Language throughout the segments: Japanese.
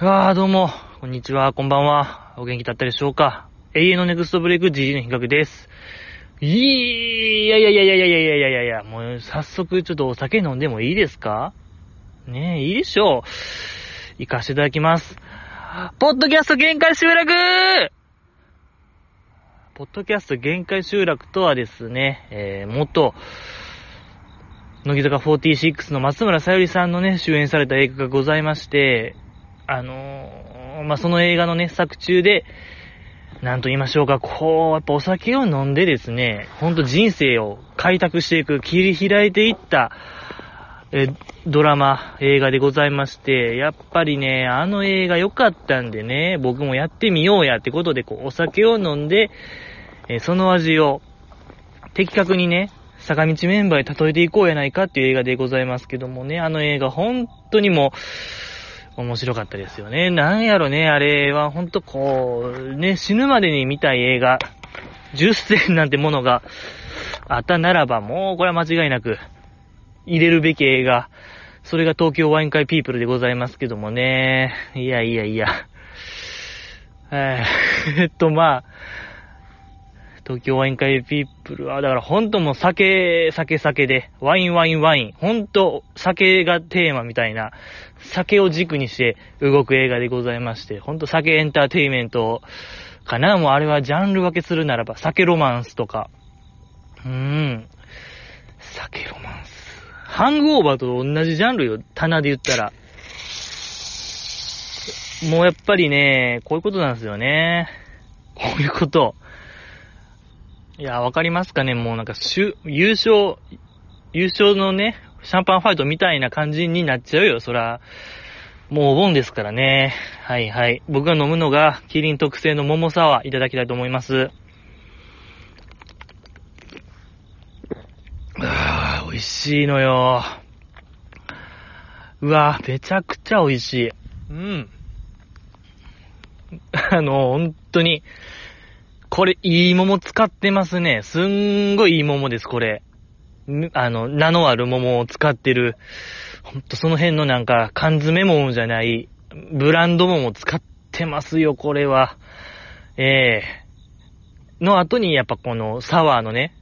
ああ、どうも、こんにちは、こんばんは。お元気だったでしょうか永遠のネクストブレイク GG の比較です。いやいやいやいやいやいやいやいやいや、もう早速ちょっとお酒飲んでもいいですか？ねえ、いいでしょう。行かせていただきます。ポッドキャスト限界集落ポッドキャスト限界集落とはですね、えー、元、乃木坂46の松村さゆりさんのね、主演された映画がございまして、あのーまあ、その映画のね、作中で、なんと言いましょうか、こう、やっぱお酒を飲んでですね、ほんと人生を開拓していく、切り開いていった、え、ドラマ、映画でございまして、やっぱりね、あの映画良かったんでね、僕もやってみようやってことで、こう、お酒を飲んで、えその味を、的確にね、坂道メンバーに例えていこうやないかっていう映画でございますけどもね、あの映画本当にもう、面白かったですよね。なんやろね、あれは本当こう、ね、死ぬまでに見たい映画、10選なんてものがあったならば、もうこれは間違いなく、入れるべき映画、それが東京ワイン会ピープルでございますけどもね。いやいやいや。えー えっと、まあ、東京ワイン会ピープルは、だからほんともう酒、酒酒で、ワインワインワイン、ほんと酒がテーマみたいな、酒を軸にして動く映画でございまして、ほんと酒エンターテイメントかなもうあれはジャンル分けするならば、酒ロマンスとか、うーん、酒ロマンス。ハングオーバーと同じジャンルよ、棚で言ったら。もうやっぱりね、こういうことなんですよね。こういうこと。いや、わかりますかねもうなんか、優勝、優勝のね、シャンパンファイトみたいな感じになっちゃうよ、そら。もうお盆ですからね。はいはい。僕が飲むのが、キリン特製の桃サワーいただきたいと思います。あー、美味しいのよ。うわめちゃくちゃ美味しい。うん。あの、本当に、これ、いい桃使ってますね。すんごいいい桃です、これ。あの、名のある桃を使ってる。ほんとその辺のなんか、缶詰桃じゃない、ブランド桃を使ってますよ、これは。ええの後に、やっぱこの、サワーのね、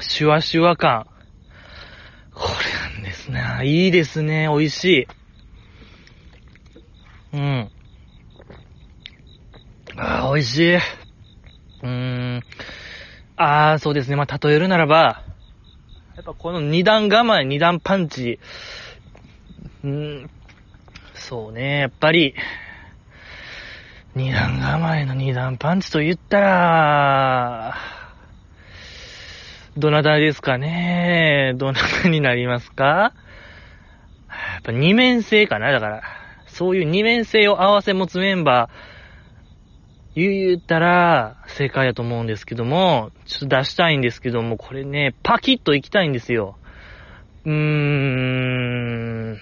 シュワシュワ感。これなんですね。いいですね、美味しい。うん。ああ、美味しい。うーん。ああ、そうですね。まあ、例えるならば、ぱこの二段構え、二段パンチ。うん。そうね、やっぱり、二段構えの二段パンチと言ったら、どなたですかねどなたになりますかやっぱ二面性かなだから、そういう二面性を合わせ持つメンバー、言ったら正解だと思うんですけども、ちょっと出したいんですけども、これね、パキッと行きたいんですよ。うーん。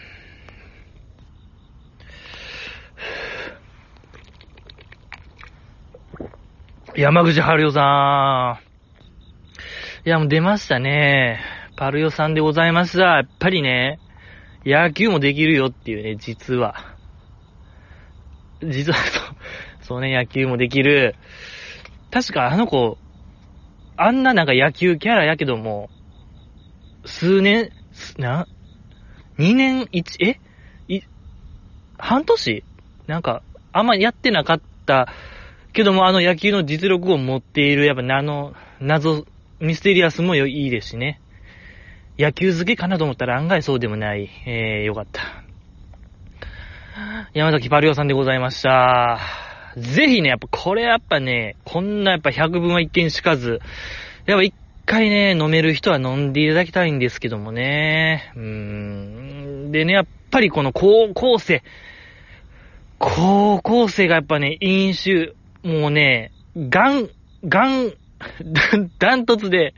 山口春代さん。いや、もう出ましたね。パルヨさんでございました。やっぱりね、野球もできるよっていうね、実は。実はそう、ね、野球もできる。確かあの子、あんななんか野球キャラやけども、数年、な、2年、1、え？い、半年？なんか、あんまやってなかった、けどもあの野球の実力を持っている、やっぱあの、謎、ミステリアスもいいですしね。野球好きかなと思ったら案外そうでもない。えー、よかった。山崎パリオさんでございました。ぜひね、やっぱこれやっぱね、こんなやっぱ百分は一見しかず、やっぱ一回ね、飲める人は飲んでいただきたいんですけどもね。うーん。でね、やっぱりこの高校生、高校生がやっぱね、飲酒、もうね、ガン、ガン、ダントツで、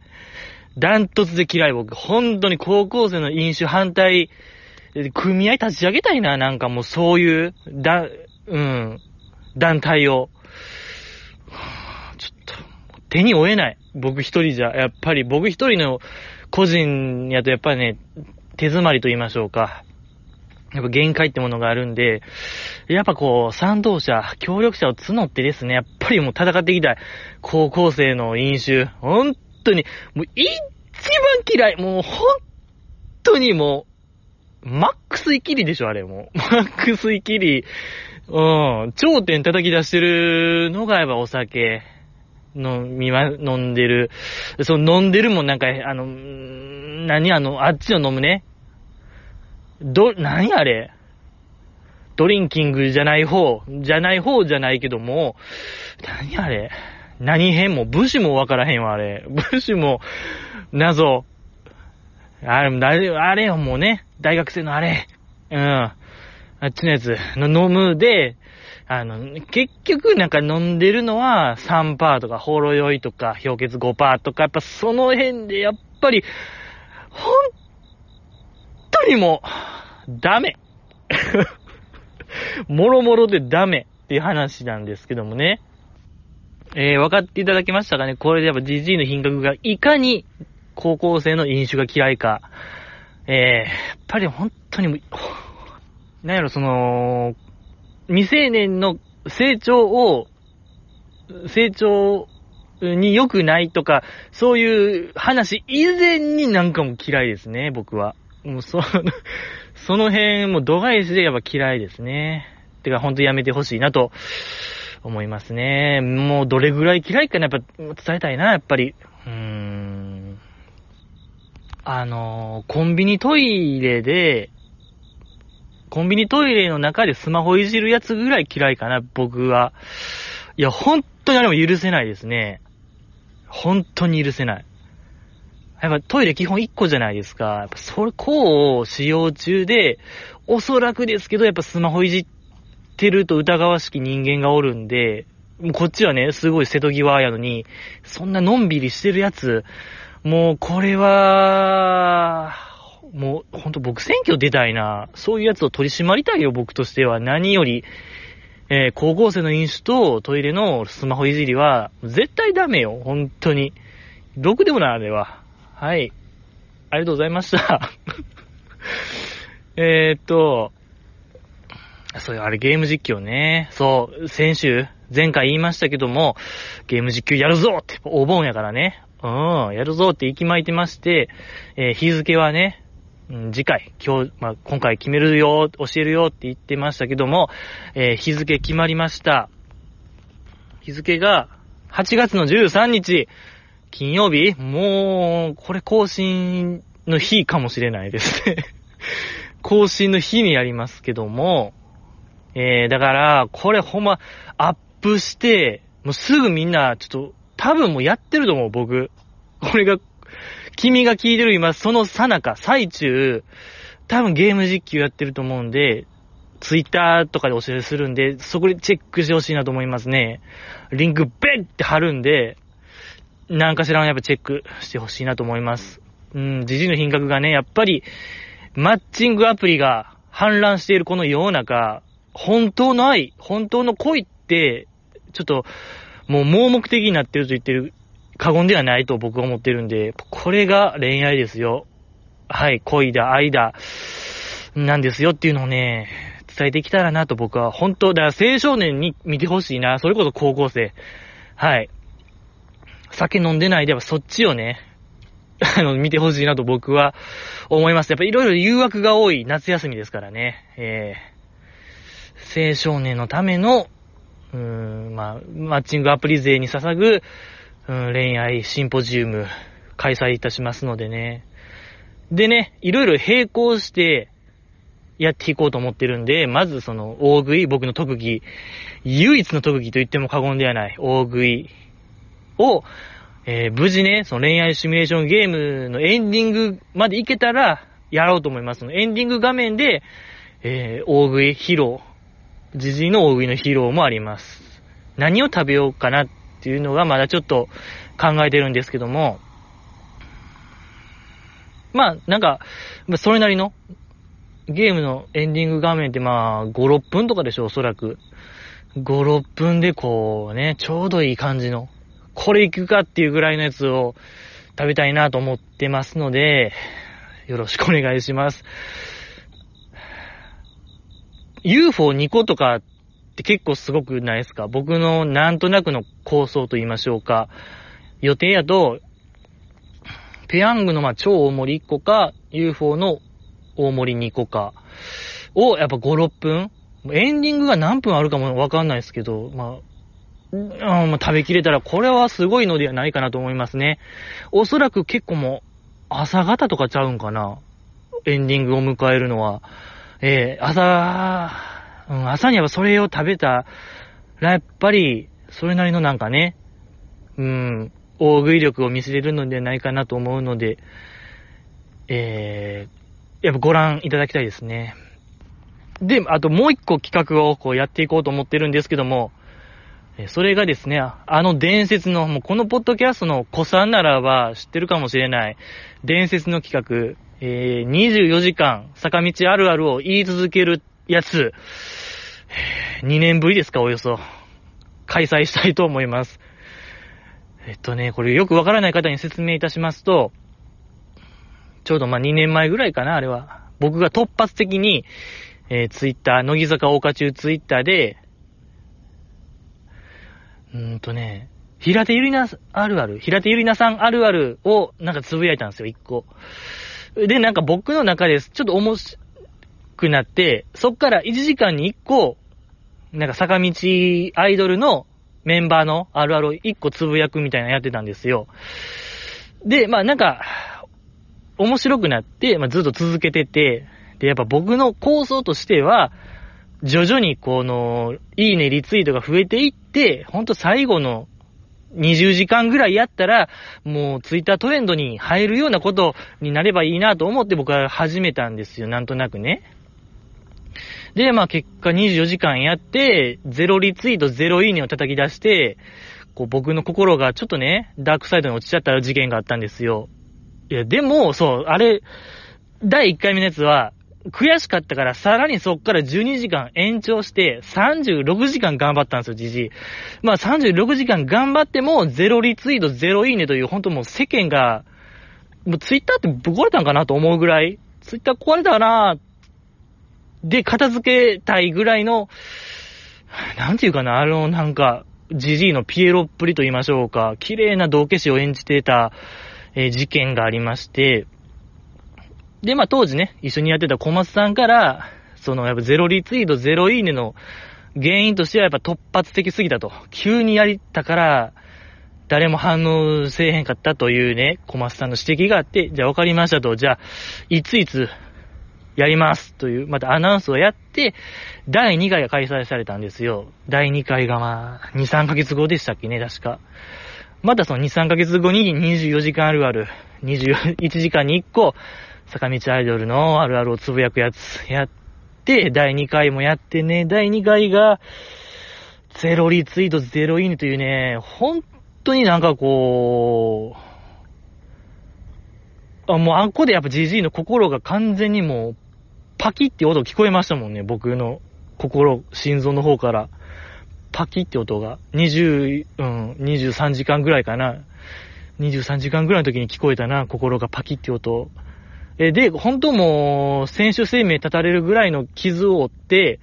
ダントツで嫌い僕。本当に高校生の飲酒反対、組合立ち上げたいな、なんかもうそういう、だ、うん、団体を。ちょっと、手に負えない。僕一人じゃ。やっぱり僕一人の個人やとやっぱりね、手詰まりと言いましょうか。やっぱ限界ってものがあるんで、やっぱこう、賛同者、協力者を募ってですね、やっぱりもう戦っていきたい。高校生の飲酒。本当に、もう一番嫌い。もう本当にもう、マックスイキリでしょ、あれもう。マックスイキリ。うん。頂点叩き出してるのがやっぱお酒。飲みま、飲んでる。その飲んでるもんなんか、あの、何あの、あっちの飲むね。ど、何あれドリンキングじゃない方、じゃない方じゃないけども、何あれ何編も、武士もわからへんわ、あれ。武士も、謎。あれ、あれよ、もうね、大学生のあれ。うん。あっちのやつ、の飲むで、あの、結局なんか飲んでるのは3%とか、ほろ酔いとか、氷結5%とか、やっぱその辺でやっぱり、ほんとにも、ダメ。もろもろでダメっていう話なんですけどもね。えー、分かっていただけましたかね？これでやっぱ GG の品格がいかに高校生の飲酒が嫌いか。えー、やっぱり本当に、なんやろ、その、未成年の成長を、成長に良くないとか、そういう話以前になんかも嫌いですね、僕は。もうそ、その辺も度外視でやっぱ嫌いですね。てか、ほんとやめてほしいなと思いますね。もうどれぐらい嫌いかな、やっぱ伝えたいな、やっぱり。うーん。あの、コンビニトイレで、コンビニトイレの中でスマホいじるやつぐらい嫌いかな、僕は。いや、本当にあれも許せないですね。本当に許せない。やっぱトイレ基本1個じゃないですか。やっぱそれ、こう使用中で、おそらくですけど、やっぱスマホいじってると疑わしき人間がおるんで、もうこっちはね、すごい瀬戸際やのに、そんなのんびりしてるやつ、もうこれは、もうほんと僕選挙出たいな。そういうやつを取り締まりたいよ、僕としては。何より、えー、高校生の飲酒とトイレのスマホいじりは、絶対ダメよ、本当に。ろくでもない、あれは。はい。ありがとうございました。えっと、そういう、あれゲーム実況ね。そう、先週、前回言いましたけども、ゲーム実況やるぞって、お盆やからね。うん、やるぞって息巻いてまして、えー、日付はね、うん、次回、今日、まあ、今回決めるよ、教えるよって言ってましたけども、えー、日付決まりました。日付が、8月の13日、金曜日もう、これ更新の日かもしれないですね 更新の日にやりますけども、えー、だから、これほんま、アップして、もうすぐみんな、ちょっと、多分もうやってると思う、僕。これが、君が聞いてる今、そのさなか、最中、多分ゲーム実況やってると思うんで、ツイッターとかでお知らせするんで、そこでチェックしてほしいなと思いますね。リンクベッって貼るんで、何かしらのやっぱチェックしてほしいなと思います。うん、時事の品格がね、やっぱり、マッチングアプリが氾濫しているこの世の中、本当の愛、本当の恋って、ちょっと、もう盲目的になってると言ってる、過言ではないと僕は思ってるんで、これが恋愛ですよ。はい、恋だ、愛だ、なんですよっていうのをね、伝えてきたらなと僕は、本当、だから青少年に見てほしいな、それこそ高校生。はい。酒飲んでないで、やっぱそっちをね、あの、見てほしいなと僕は思います。やっぱいろいろ誘惑が多い夏休みですからね。えー、青少年のための、うーん、まあ、マッチングアプリ勢に捧ぐ、うん、恋愛シンポジウム開催いたしますのでね。でね、いろいろ並行してやっていこうと思ってるんで、まずその大食い、僕の特技、唯一の特技と言っても過言ではない大食いを、えー、無事ね、その恋愛シミュレーションゲームのエンディングまで行けたら、やろうと思います。エンディング画面で、えー、大食い披露、じじいの大食いの披露もあります。何を食べようかなっっていうのがまだちょっと考えてるんですけども、まあ、なんか、それなりの、ゲームのエンディング画面ってまあ、5、6分とかでしょ、おそらく。5、6分でこうね、ちょうどいい感じのこれ行くかっていうぐらいのやつを食べたいなと思ってますので、よろしくお願いします。UFO2 個とかって結構すごくないですか？僕のなんとなくの構想と言いましょうか。予定やと、ペヤングのまあ超大盛り1個か、UFO の大盛り2個かをやっぱ5、6分エンディングが何分あるかもわかんないですけど、まあ、うん、食べきれたらこれはすごいのではないかなと思いますね。おそらく結構もう朝方とかちゃうんかな。エンディングを迎えるのは。えー、朝、うん、朝にはそれを食べたら、やっぱり、それなりのなんかね、うん、大食い力を見せれるのではないかなと思うので、えー、やっぱご覧いただきたいですね。で、あともう一個企画をこうやっていこうと思ってるんですけども、それがですね、あの伝説の、もうこのポッドキャストの子さんならば知ってるかもしれない、伝説の企画、えー、24時間坂道あるあるを言い続けるやつ、2年ぶりですか、およそ。開催したいと思います。えっとね、これよくわからない方に説明いたしますと、ちょうどま2年前ぐらいかな、あれは。僕が突発的に、えー、ツイッター、乃木坂大花中ツイッターで、うーんとね、平手ゆりなあるある、平手ゆりなさんあるあるをなんかつぶやいたんですよ、一個。で、なんか僕の中ですちょっと面白くなって、そっから1時間に1個、なんか坂道アイドルのメンバーのあるあるを1個つぶやくみたいなのやってたんですよ。で、まあなんか、面白くなって、まあずっと続けてて、で、やっぱ僕の構想としては、徐々にこの、いいね、リツイートが増えていって、ほんと最後の20時間ぐらいやったら、もうツイッタートレンドに入るようなことになればいいなと思って僕は始めたんですよ、なんとなくね。で、まあ結果24時間やって、0リツイート、0いいねを叩き出して、こう僕の心がちょっとね、ダークサイドに落ちちゃった事件があったんですよ。いや、でも、そう、あれ、第1回目のやつは、悔しかったから、さらにそっから12時間延長して、36時間頑張ったんですよ、じじい。まあ36時間頑張っても、ゼロリツイート、ゼロいいねという、ほんともう世間が、もうツイッターってぶっ壊れたんかなと思うぐらい、ツイッター壊れたなで、片付けたいぐらいの、なんていうかな、あの、なんか、じじいのピエロっぷりと言いましょうか、綺麗な道化師を演じてた、えー、事件がありまして、で、まあ当時ね、一緒にやってた小松さんから、そのやっぱゼロリツイート、ゼロいいねの原因としてはやっぱ突発的すぎたと。急にやりたから、誰も反応せえへんかったというね、小松さんの指摘があって、じゃあ分かりましたと、じゃあ、いついつやりますという、またアナウンスをやって、第2回が開催されたんですよ。第2回がまあ、2、3ヶ月後でしたっけね、確か。またその2、3ヶ月後に24時間あるある、21時間に1個、坂道アイドルのあるあるをつぶやくやつやって、第2回もやってね、第2回が、ゼロリツイート、ゼロいいねというね、本当になんかこう、あ、もうあっこでやっぱ GG の心が完全にもう、パキって音聞こえましたもんね、僕の心、心臓の方から。パキって音が。20、うん、23時間ぐらいかな。23時間ぐらいの時に聞こえたな、心がパキって音。えで、本当もう、選手生命立たれるぐらいの傷を負って、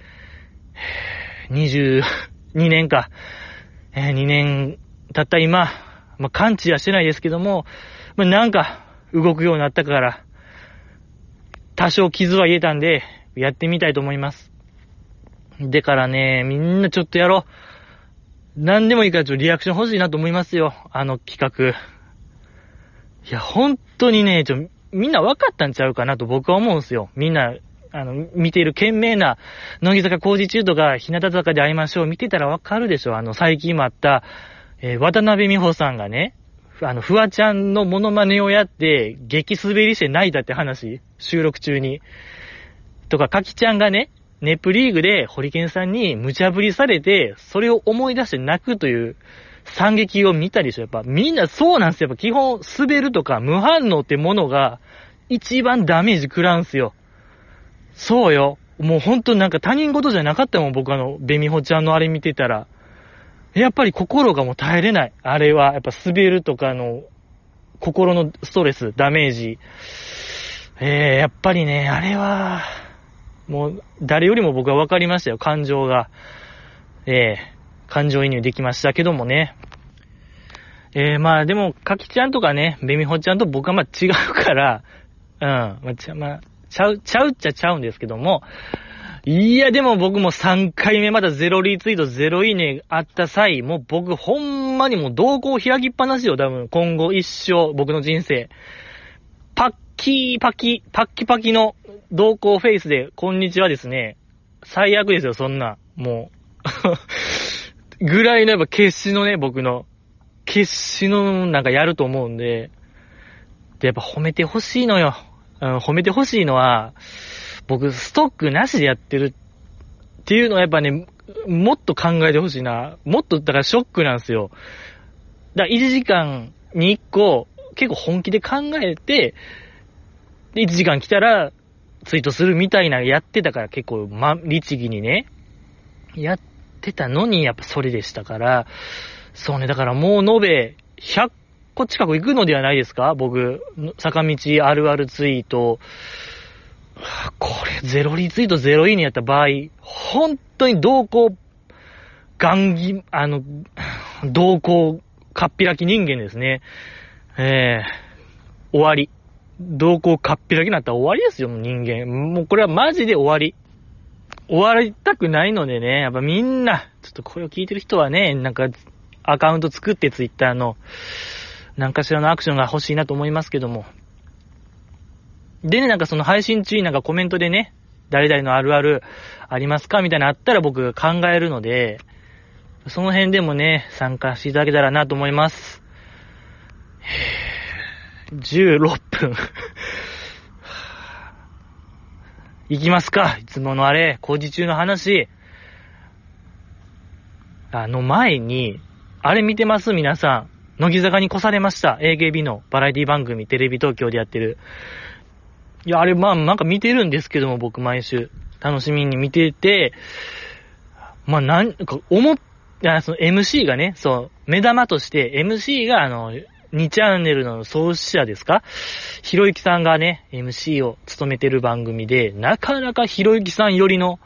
22年か、え、2年経った今、まあ、感知はしてないですけども、まあ、なんか、動くようになったから、多少傷は癒えたんで、やってみたいと思います。でからね、みんなちょっとやろう。何でもいいからちょっとリアクション欲しいなと思いますよ。あの企画。いや、本当にね、ちょ、みんな分かったんちゃうかなと僕は思うんすよ。みんな、あの、見ている懸命な、乃木坂工事中とか、日向坂で会いましょう。見てたら分かるでしょ。あの、最近もあった、えー、渡辺美穂さんがね、あの、フワちゃんのモノマネをやって、激滑りして泣いたって話、収録中に。とか、かきちゃんがね、ネプリーグでホリケンさんに無茶ぶりされて、それを思い出して泣くという惨劇を見たりしょ。やっぱみんなそうなんですよ。やっぱ基本滑るとか無反応ってものが一番ダメージ食らうんすよ。そうよ。もうほんとなんか他人事じゃなかったもん、僕あの、ベミホちゃんのあれ見てたら。やっぱり心がもう耐えれない。あれは、やっぱ滑るとかの、心のストレス、ダメージ。えー、やっぱりね、あれは、もう、誰よりも僕は分かりましたよ、感情が。ええ感情移入できましたけどもね。えー、まあでも、かきちゃんとかね、ベミホちゃんと僕はまあ違うから、うん、まあ、ちゃ、まあ、ちゃう、ちゃうっちゃちゃうんですけども、いや、でも僕も3回目まだゼロリツイート、ゼロいいねあった際、もう僕ほんまにもう動向開きっぱなしよ、多分。今後一生、僕の人生。パッキーパキ、パッキパキの動向フェイスで、こんにちはですね。最悪ですよ、そんな。もうぐらいのやっぱ決死のね、僕の。決死のなんかやると思うんで。で、やっぱ褒めてほしいのよ。うん、褒めてほしいのは、僕、ストックなしでやってるっていうのはやっぱね、もっと考えてほしいな。もっと、だからショックなんですよ。だから1時間に1個、結構本気で考えて、で、1時間来たら、ツイートするみたいなやってたから結構、ま、律儀にね、やってたのに、やっぱそれでしたから、そうね、だからもう延べ100個近く行くのではないですか？僕、坂道あるあるツイート。これ、ゼロリツイートゼロいいねやった場合、本当に同行、ガンギ、あの、同行、かっぴらき人間ですね。えー、終わり。同行かっぴらきになったら終わりですよ、人間。もうこれはマジで終わり。終わりたくないのでね、やっぱみんな、ちょっとこれを聞いてる人はね、なんか、アカウント作ってツイッターの、何かしらのアクションが欲しいなと思いますけども。でね、なんかその配信中になんかコメントでね、誰々のあるあるありますか？みたいなあったら僕考えるので、その辺でもね、参加していただけたらなと思います。16分いきますか？いつものあれ、工事中の話。あの前に、あれ見てます？皆さん。乃木坂に越されました。AKB のバラエティ番組、テレビ東京でやってる。いや、あれ、まあ、なんか見てるんですけども、僕毎週。楽しみに見てて、まあ、なんか、思っ、いや、その MC がね、そう、目玉として、MC が、あの、2チャンネルの創始者ですか？ひろゆきさんがね、MC を務めてる番組で、なかなかひろゆきさんよりの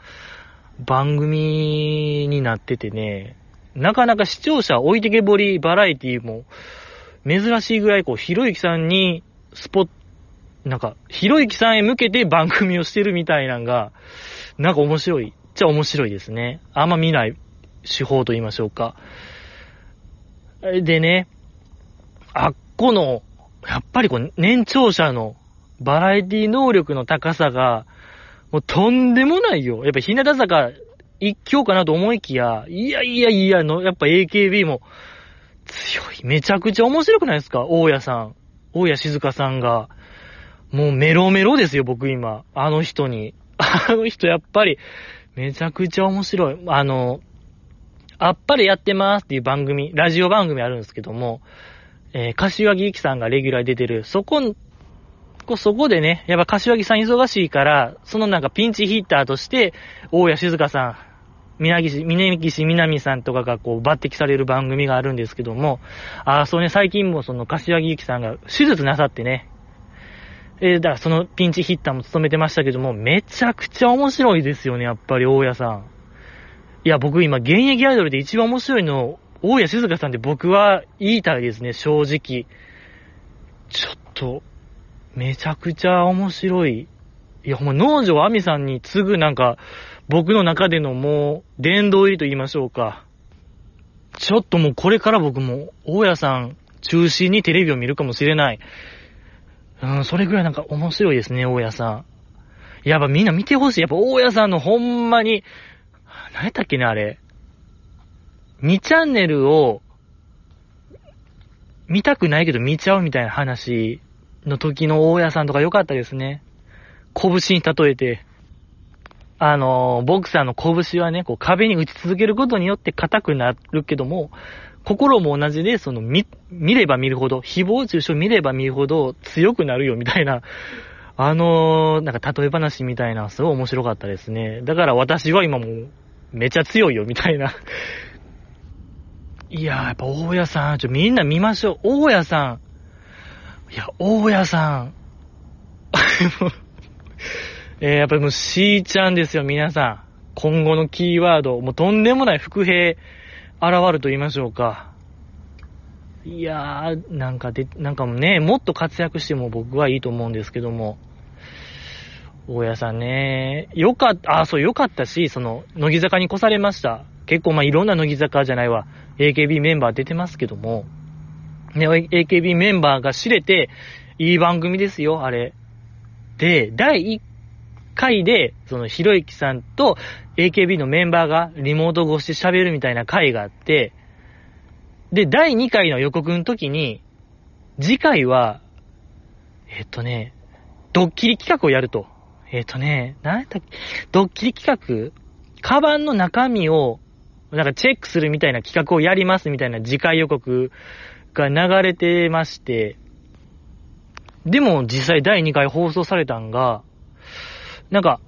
番組になっててね、なかなか視聴者置いてけぼりバラエティも珍しいぐらいこう、ひろゆきさんにスポッなんか、ひろゆきさんへ向けて番組をしてるみたいなんが、なんか面白い。っちゃ面白いですね。あんま見ない手法と言いましょうか。でね、あっこの、やっぱりこう、年長者のバラエティ能力の高さが、もうとんでもないよ。やっぱ日向坂一強かなと思いきや、いやいやいやの、やっぱ AKB も強い。めちゃくちゃ面白くないですか？大家さん。大家静香さんが。もうメロメロですよ、僕今。あの人に。あの人やっぱり、めちゃくちゃ面白い。あの、あっぱれやってますっていう番組、ラジオ番組あるんですけども、えー、柏木由紀さんがレギュラー出てる、そこ、そこでね、やっぱ柏木さん忙しいから、そのなんかピンチヒッターとして、大谷静香さん、宮岸、峯岸みなみさんとかがこう抜擢される番組があるんですけども、ああ、そうね、最近もその柏木由紀さんが手術なさってね、えー、だからそのピンチヒッターも務めてましたけども、めちゃくちゃ面白いですよね、やっぱり大家さん。いや、僕今、現役アイドルで一番面白いの、大家静香さんで僕は言いたいですね、正直。ちょっと、めちゃくちゃ面白い。いや、ほんま、農場亜美さんに次ぐなんか、僕の中でのもう、殿堂入りと言いましょうか。ちょっともうこれから僕も、大家さん中心にテレビを見るかもしれない。うん、それぐらいなんか面白いですね、大家さん。やっぱみんな見てほしい。やっぱ大家さんのほんまに、何やったっけね、あれ。2チャンネルを、見たくないけど見ちゃうみたいな話の時の大家さんとか良かったですね。拳に例えて。あの、ボクサーの拳はね、こう壁に打ち続けることによって硬くなるけども、心も同じで、その、見、見れば見るほど、誹謗中傷見れば見るほど強くなるよみたいな、あのー、なんか例え話みたいな、すごい面白かったですね。だから私は今もう、めちゃ強いよみたいな。いやー、やっぱ大家さん、ちょ、みんな見ましょう。大家さん。いや、大家さん。えー、やっぱりもう C ちゃんですよ、皆さん。今後のキーワード、もうとんでもない伏兵、現ると言いましょうか。いやー、なんかで、なんかもね、もっと活躍しても僕はいいと思うんですけども。大家さんね、よかった、あ、そう、よかったし、その、乃木坂に越されました。結構まあいろんな乃木坂じゃないわ、AKB メンバー出てますけども、ね、AKB メンバーが知れて、いい番組ですよ、あれ。で、第1回で、その、ひろゆきさんと AKB のメンバーがリモート越し喋るみたいな回があって、で、第2回の予告の時に、次回は、えっとね、ドッキリ企画をやると。えっとね、なんやったっけ、ドッキリ企画カバンの中身を、なんかチェックするみたいな企画をやりますみたいな次回予告が流れてまして、でも実際第2回放送されたんが、なんか、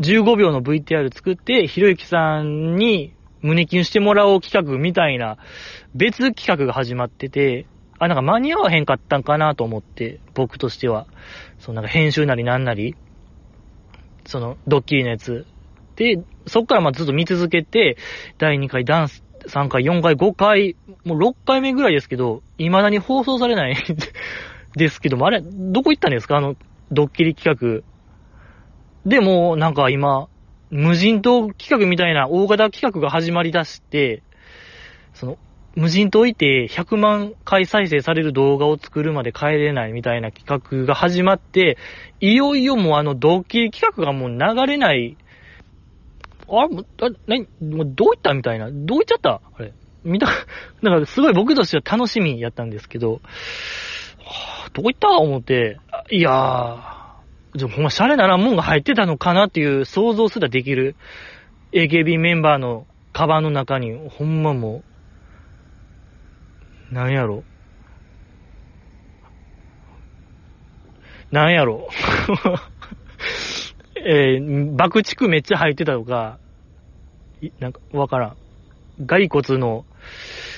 15秒の VTR 作って、ひろゆきさんに胸キュンしてもらおう企画みたいな別企画が始まってて、あ、なんか間に合わへんかったんかなと思って、僕としては。そのなんか編集なりなんなり、そのドッキリのやつ。で、そっからまずっと見続けて、第2回ダンス、3回、4回、5回、もう6回目ぐらいですけど、未だに放送されないですけども、あれ、どこ行ったんですか？あの、ドッキリ企画。でも、なんか今、無人島企画みたいな大型企画が始まりだして、その、無人島いて100万回再生される動画を作るまで帰れないみたいな企画が始まって、いよいよもうあのドッキリ企画がもう流れない。あ、も、あ、なに、もうどういったみたいな？どういっちゃった？あれ。見た、なんかすごい僕としては楽しみやったんですけど、はあ、どういった？思って、いやー、じゃほんまシャレならんもんが入ってたのかなっていう想像すらできる AKB メンバーのカバンの中に、ほんまもう、なんやろ。なんやろ。えー、爆竹めっちゃ入ってたとか、なんか、わからん。骸骨の、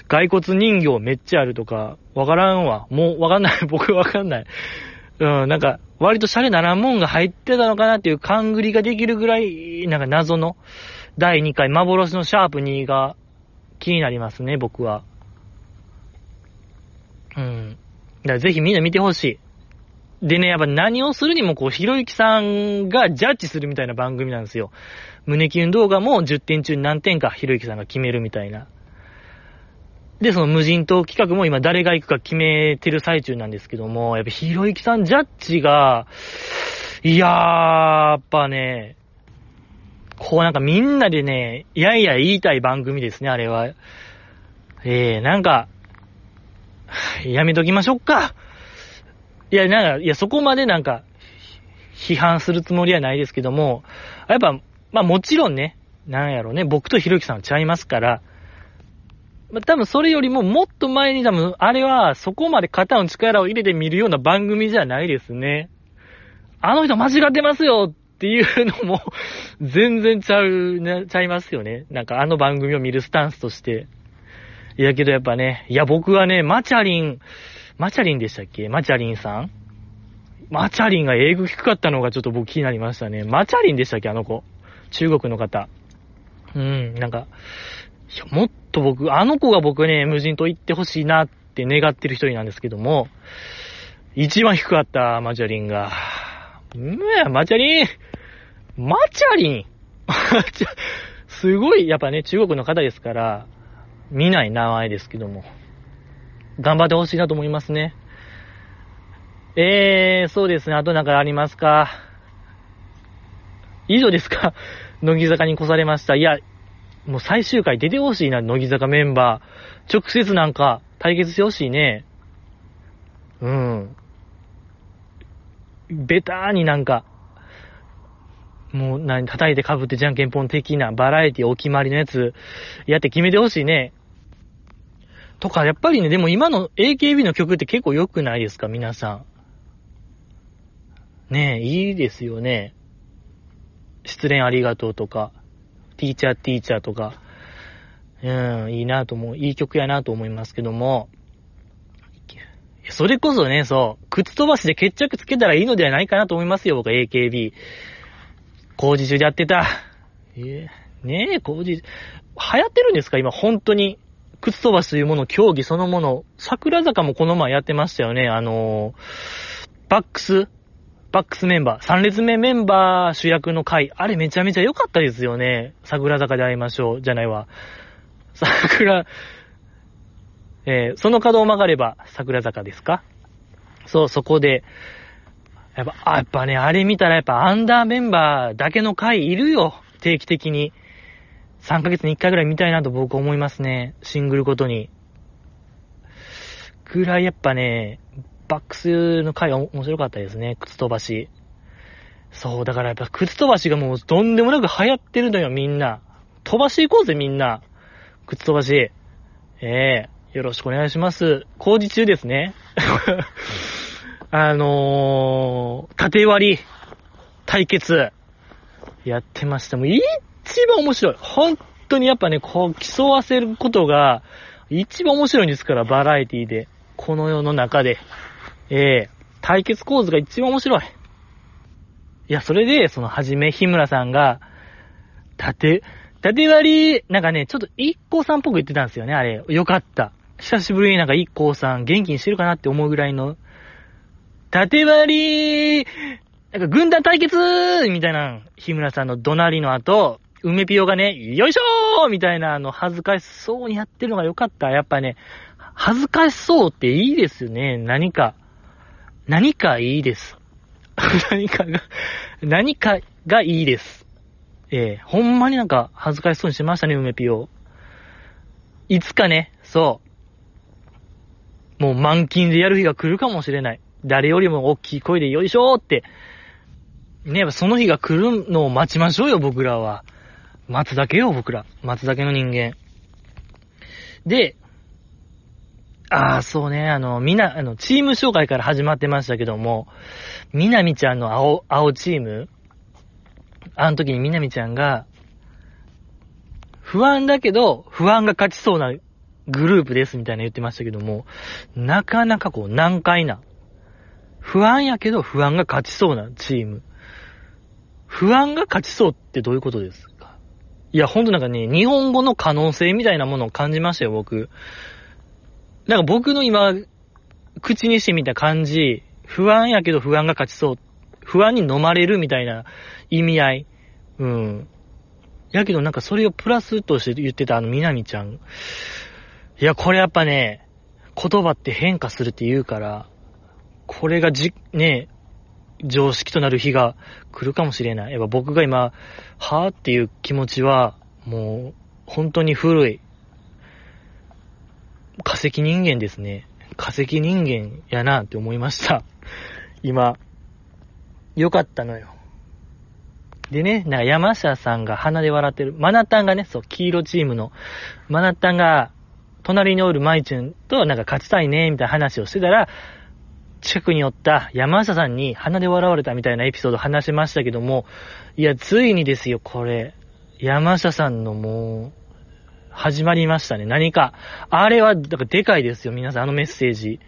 骸骨人形めっちゃあるとか、わからんわ。もうわかんない。僕わかんない。うん、なんか、割とシャレならんもんが入ってたのかなっていう勘繰りができるぐらい、なんか謎の、第2回幻のシャープ2が気になりますね、僕は。うん。だからぜひみんな見てほしい。でね、やっぱ何をするにもこう、ひろゆきさんがジャッジするみたいな番組なんですよ。胸キュン動画も10点中何点かひろゆきさんが決めるみたいな。で、その無人島企画も今誰が行くか決めてる最中なんですけども、やっぱひろゆきさんジャッジが、いやー、やっぱね、こうなんかみんなでね、いやいや言いたい番組ですね、あれは。えー、なんか、やめときましょうか。いや、なんか、いや、そこまでなんか、批判するつもりはないですけども、やっぱ、まあもちろんね、なんやろね、僕とひろゆきさんちゃいますから、まあ、多分それよりももっと前に多分、あれはそこまで肩の力を入れて見るような番組じゃないですね。あの人間違ってますよっていうのも 全然ちゃう、ね、ちゃいますよね。なんかあの番組を見るスタンスとして。いやけどやっぱね、いや僕はね、マチャリン、マチャリンでしたっけ？マチャリンさん？マチャリンが英語低かったのがちょっと僕気になりましたね。マチャリンでしたっけ？あの子。中国の方。うん、なんか、もっと僕、あの子が僕ね、無人島行ってほしいなって願ってる一人なんですけども、一番低かった、マチャリンが。うんや、マチャリンマチャリン すごい、やっぱね、中国の方ですから、見ない名前ですけども、頑張ってほしいなと思いますね。えー、そうですね、あとなんかありますか？以上ですか？乃木坂に越されました。いや、もう最終回出てほしいな、乃木坂メンバー。直接なんか対決してほしいね。うん。ベターになんか、もう何、叩いて被ってじゃんけんぽん的なバラエティお決まりのやつ、やって決めてほしいね。とか、やっぱりね、でも今の AKB の曲って結構良くないですか、皆さん。ねえ、いいですよね。失恋ありがとうとか。ティーチャーティーチャーとか、うん、いいなと思う、いい曲やなと思いますけども、それこそね、そう、靴飛ばしで決着つけたらいいのではないかなと思いますよ、僕は AKB。工事中でやってた。えー、ねえ、工事、流行ってるんですか？今、本当に。靴飛ばしというもの、競技そのもの。桜坂もこの前やってましたよね。あのー、バックスバックスメンバー、3列目メンバー主役の回、あれめちゃめちゃ良かったですよね。桜坂で会いましょう、じゃないわ。桜、えー、その角を曲がれば桜坂ですか？そう、そこで、やっぱ、あ、やっぱね、あれ見たらやっぱアンダーメンバーだけの回いるよ。定期的に。3ヶ月に1回ぐらい見たいなと僕思いますね。シングルごとに。ぐらいやっぱね、バックスの回は面白かったですね。靴飛ばし。そう、だからやっぱ靴飛ばしがもうとんでもなく流行ってるのよ、みんな。飛ばしていこうぜ、みんな。靴飛ばし。ええー、よろしくお願いします。工事中ですね。あのー、縦割り、対決、やってました。もう一番面白い。本当にやっぱね、こう、競わせることが、一番面白いんですから、バラエティで。この世の中で。ええー、対決構図が一番面白い。いや、それで、その、はじめ、日村さんが、縦、縦割り、なんかね、ちょっと一行さんっぽく言ってたんですよね、あれ。よかった。久しぶりになんか一行さん元気にしてるかなって思うぐらいの、縦割り、なんか軍団対決みたいな、日村さんの怒鳴りの後、梅ピオがね、よいしょーみたいな、あの、恥ずかしそうにやってるのがよかった。やっぱね、恥ずかしそうっていいですよね。何か。何かいいです。何かが、何かがいいです。ええー、ほんまになんか恥ずかしそうにしましたね、梅ピオ。いつかね、そう。もう満勤でやる日が来るかもしれない。誰よりも大きい声でよいしょーって。ね、やっぱその日が来るのを待ちましょうよ、僕らは。待つだけよ、僕ら。待つだけの人間。で、ああ、そうね、あの、みな、あの、チーム紹介から始まってましたけども、みなみちゃんの青、青チーム、あの時にみなみちゃんが、不安だけど、不安が勝ちそうなグループですみたいな言ってましたけども、なかなかこう難解な、不安やけど不安が勝ちそうなチーム。不安が勝ちそうってどういうことですか？いや、ほんとなんかね、日本語の可能性みたいなものを感じましたよ、僕。なんか僕の今、口にしてみた感じ、不安やけど不安が勝ちそう。不安に飲まれるみたいな意味合い。うん。やけどなんかそれをプラスとして言ってたあのみなみちゃん。いや、これやっぱね、言葉って変化するって言うから、これがじ、ね、常識となる日が来るかもしれない。やっぱ僕が今、はぁっていう気持ちは、もう、本当に古い。化石人間ですね。化石人間やなって思いました。今。よかったのよ。でね、なんか山下さんが鼻で笑ってる。マナタンがね、そう、黄色チームの、マナタンが、隣におるマイチュンとなんか勝ちたいね、みたいな話をしてたら、近くにおった山下さんに鼻で笑われたみたいなエピソード話しましたけども、いや、ついにですよ、これ。山下さんのもう、始まりましたね。何か。あれは、だからでかいですよ、皆さん、あのメッセージ。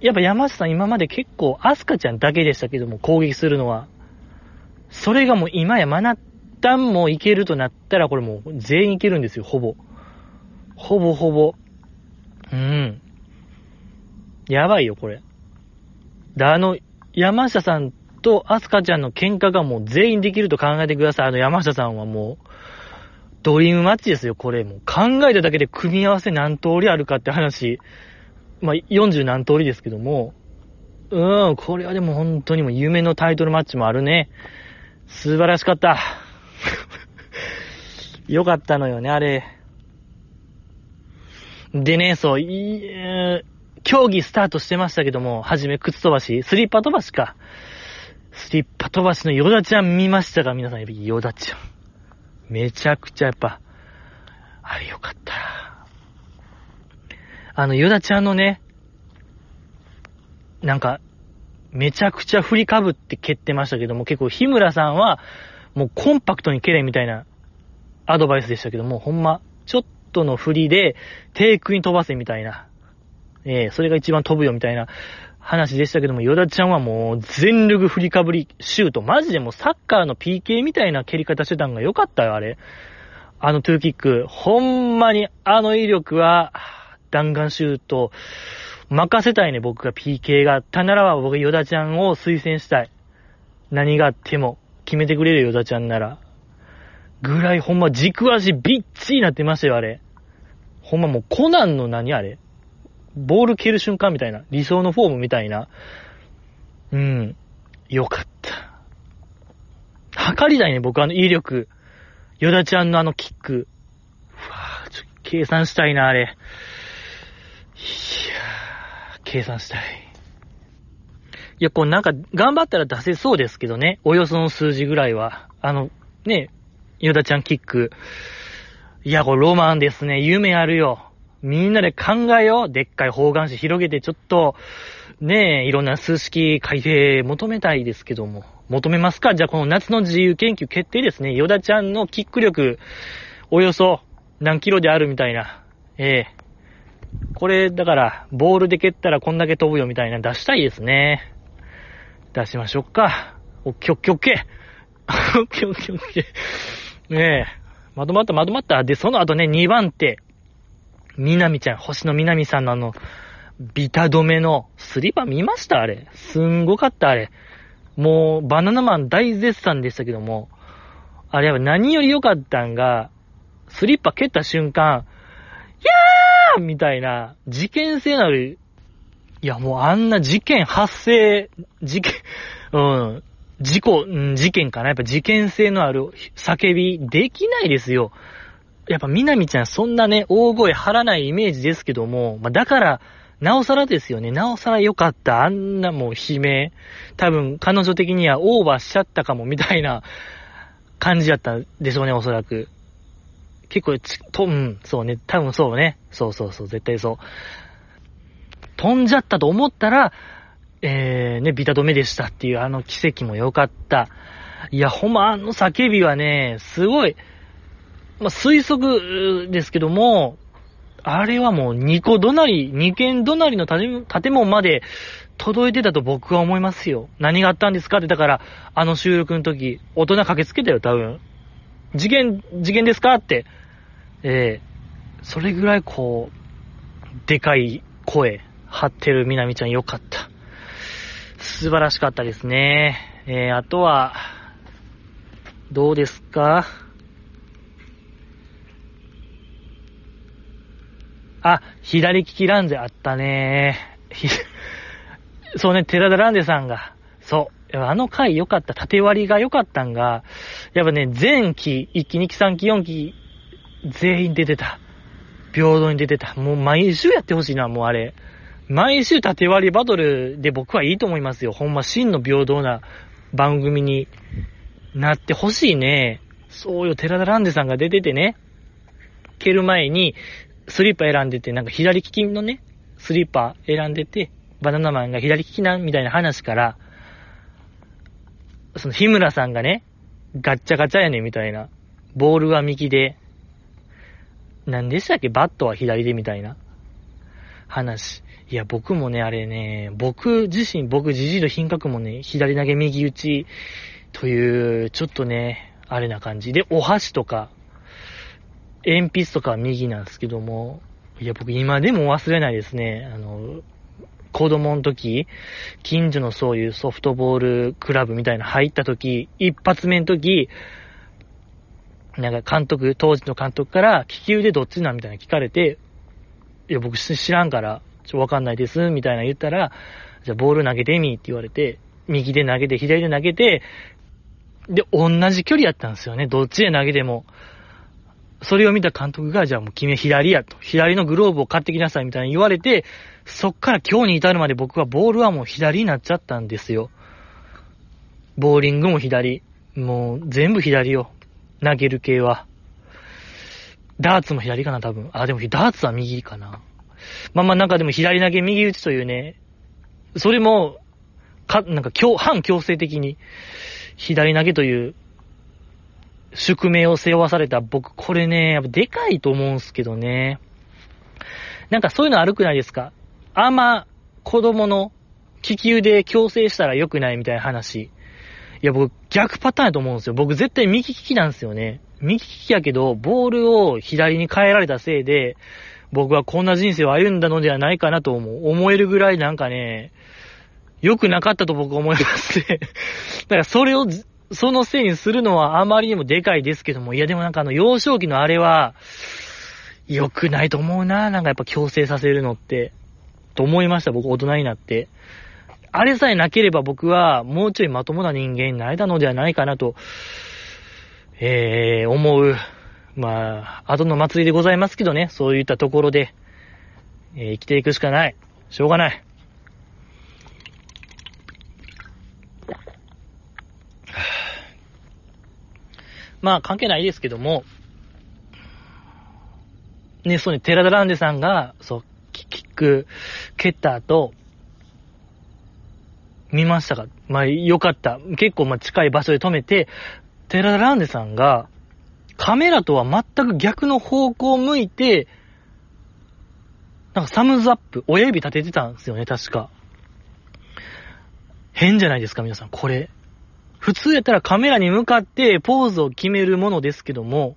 やっぱ山下さん今まで結構、アスカちゃんだけでしたけども、攻撃するのは。それがもう今やマナッタンもいけるとなったら、これもう全員いけるんですよ、ほぼ。ほぼほぼ。うん。やばいよ、これ。だ、あの、山下さんとアスカちゃんの喧嘩がもう全員できると考えてください。あの山下さんはもう、ドリームマッチですよ、これ。も考えただけで組み合わせ何通りあるかって話。まあ、40何通りですけども。うん、これはでも本当にもう夢のタイトルマッチもあるね。素晴らしかった。よかったのよね、あれ。でね、そう、い、えー、競技スタートしてましたけども、はじめ靴飛ばし、スリッパ飛ばしか。スリッパ飛ばしのヨダちゃん見ましたか？皆さん、ヨダちゃん。めちゃくちゃやっぱ、あれよかった。あの、ヨダちゃんのね、なんか、めちゃくちゃ振りかぶって蹴ってましたけども、結構日村さんは、もうコンパクトに蹴れみたいなアドバイスでしたけども、ほんま、ちょっとの振りで、テイクに飛ばせみたいな。えー、それが一番飛ぶよみたいな話でしたけども、ヨダちゃんはもう全力振りかぶりシュート。マジでもうサッカーの PK みたいな蹴り方してたんが良かったよ、あれ。あのトゥーキック。ほんまにあの威力は、弾丸シュート、任せたいね、僕が PK があったならば僕ヨダちゃんを推薦したい。何があっても決めてくれるヨダちゃんなら。ぐらいほんま軸足ビッチリなってましたよ、あれ。ほんまもうコナンの何あれボール蹴る瞬間みたいな。理想のフォームみたいな。うん。よかった。測りたいね、僕あの威力。ヨダちゃんのあのキック。うわぁ、ちょ、計算したいな、あれ。いやぁ、計算したい。いや、こうなんか、頑張ったら出せそうですけどね。およその数字ぐらいは。あの、ね、ヨダちゃんキック。いや、これロマンですね。夢あるよ。みんなで考えよう。でっかい方眼紙広げてちょっと、ねえ、いろんな数式改正求めたいですけども。求めますか？じゃあこの夏の自由研究決定ですね。ヨダちゃんのキック力、およそ何キロであるみたいな。ええこれ、だから、ボールで蹴ったらこんだけ飛ぶよみたいな出したいですね。出しましょうか。オッケーオッケーオッケー。オッケーオッケーオッケー。ねえ。まとまった、まとまった。で、その後ね、2番手。みなみちゃん、星野みなみさんのあの、ビタ止めのスリッパ見ました？あれ。すんごかった、あれ。もう、バナナマン大絶賛でしたけども、あれは何より良かったんが、スリッパ蹴った瞬間、いやーみたいな、事件性のある、いやもうあんな事件発生、事件、うん、事故、うん、事件かな。やっぱ事件性のある叫びできないですよ。やっぱみなみちゃんそんなね、大声張らないイメージですけども、まあ、だから、なおさらですよね。なおさら良かった。あんなもう悲鳴。多分、彼女的にはオーバーしちゃったかも、みたいな 感じだったでしょうね、おそらく。結構ち、と、うん、そうね。多分そうね。そうそうそう、絶対そう。飛んじゃったと思ったら、えー、ね、ビタ止めでしたっていうあの奇跡も良かった。いや、ほんま、あの叫びはね、すごい、まあ、推測ですけども、あれはもう2個隣、2軒隣の建物まで届いてたと僕は思いますよ。何があったんですかって、だから、あの収録の時、大人駆けつけたよ、多分。事件、事件ですかって。ええー、それぐらいこう、でかい声、張ってるみなみちゃんよかった。素晴らしかったですね。えー、あとは、どうですか？あ、左利きランゼあったねそうね、寺田ランゼさんが、そう。あの回良かった。縦割りが良かったんが、やっぱね、前期、1期、2期、3期、4期、全員出てた。平等に出てた。もう毎週やってほしいな、もうあれ。毎週縦割りバトルで僕はいいと思いますよ。ほんま真の平等な番組になってほしいね。そうよ、寺田ランデさんが出ててね、蹴る前にスリッパ選んでて、なんか左利きのね、スリッパ選んでて、バナナマンが左利きな、みたいな話から、その日村さんがね、ガッチャガチャやねんみたいな。ボールは右で、何でしたっけバットは左でみたいな話。いや、僕もね、あれね、僕自身、僕自身の品格もね、左投げ右打ちという、ちょっとね、あれな感じで、お箸とか、鉛筆とか右なんですけども、いや、僕今でも忘れないですね。あの、子供の時、近所のそういうソフトボールクラブみたいな入った時、一発目の時、なんか監督、当時の監督から、利き腕どっちなん？みたいな聞かれて、いや、僕知らんから、ちょ、わかんないです、みたいな言ったら、じゃあボール投げてみって言われて、右で投げて、左で投げて、で、同じ距離やったんですよね。どっちで投げても。それを見た監督が、じゃあもう君は左やと。左のグローブを買ってきなさいみたいに言われて、そっから今日に至るまで僕はボールはもう左になっちゃったんですよ。ボーリングも左。もう全部左よ。投げる系は。ダーツも左かな、多分。あ、でもダーツは右かな。まあまあなんかでも左投げ右打ちというね、それも、か、なんか強、反強制的に、左投げという、宿命を背負わされた僕、これね、やっぱでかいと思うんすけどね。なんかそういうの悪くないですか？あんま子供の気球で強制したら良くないみたいな話。いや、僕逆パターンやと思うんですよ。僕絶対右利きなんですよね。右利きやけど、ボールを左に変えられたせいで、僕はこんな人生を歩んだのではないかなと思う。思えるぐらいなんかね、良くなかったと僕は思いますね。だからそれを、そのせいにするのはあまりにもでかいですけども、いやでもなんかあの幼少期のあれは、良くないと思うな。なんかやっぱ強制させるのって。と思いました、僕大人になって。あれさえなければ僕はもうちょいまともな人間になれたのではないかなと、えー、思う。まあ、後の祭りでございますけどね、そういったところで、えー、生きていくしかない。しょうがない。まあ、関係ないですけども、ね、そうね、寺田ランデさんが、そう、キック、蹴った後、見ましたか？まあ、よかった。結構、まあ、近い場所で止めて、寺田ランデさんが、カメラとは全く逆の方向を向いて、なんかサムズアップ、親指立ててたんですよね、確か。変じゃないですか、皆さん、これ。普通やったらカメラに向かってポーズを決めるものですけども、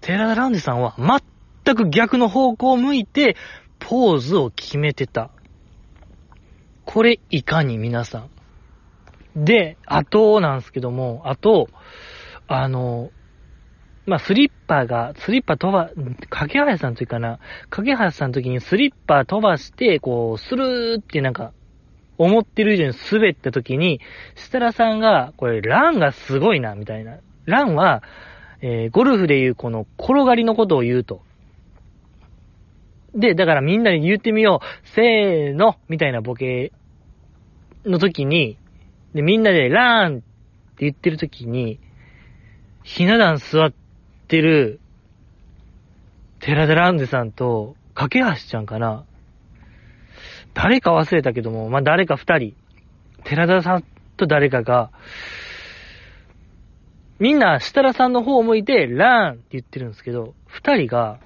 寺田ランデさんは全く逆の方向を向いて、ポーズを決めてた。これ、いかに皆さん。で、あとなんですけども、あと、あの、まあ、スリッパが、スリッパ飛ば、影原さんというかな、影原さんの時にスリッパ飛ばして、こう、スルーってなんか、思ってる以上に滑った時に、設楽さんが、これ、ランがすごいな、みたいな。ランは、えー、ゴルフでいうこの転がりのことを言うと。で、だからみんなに言ってみよう。せーの、みたいなボケの時に、で、みんなでラーンって言ってる時に、ひな壇座ってる、寺田ランデさんと、架け橋ちゃんかな誰か忘れたけども、まあ、誰か二人、寺田さんと誰かが、みんな設楽さんの方を向いて、ラーンって言ってるんですけど、二人が、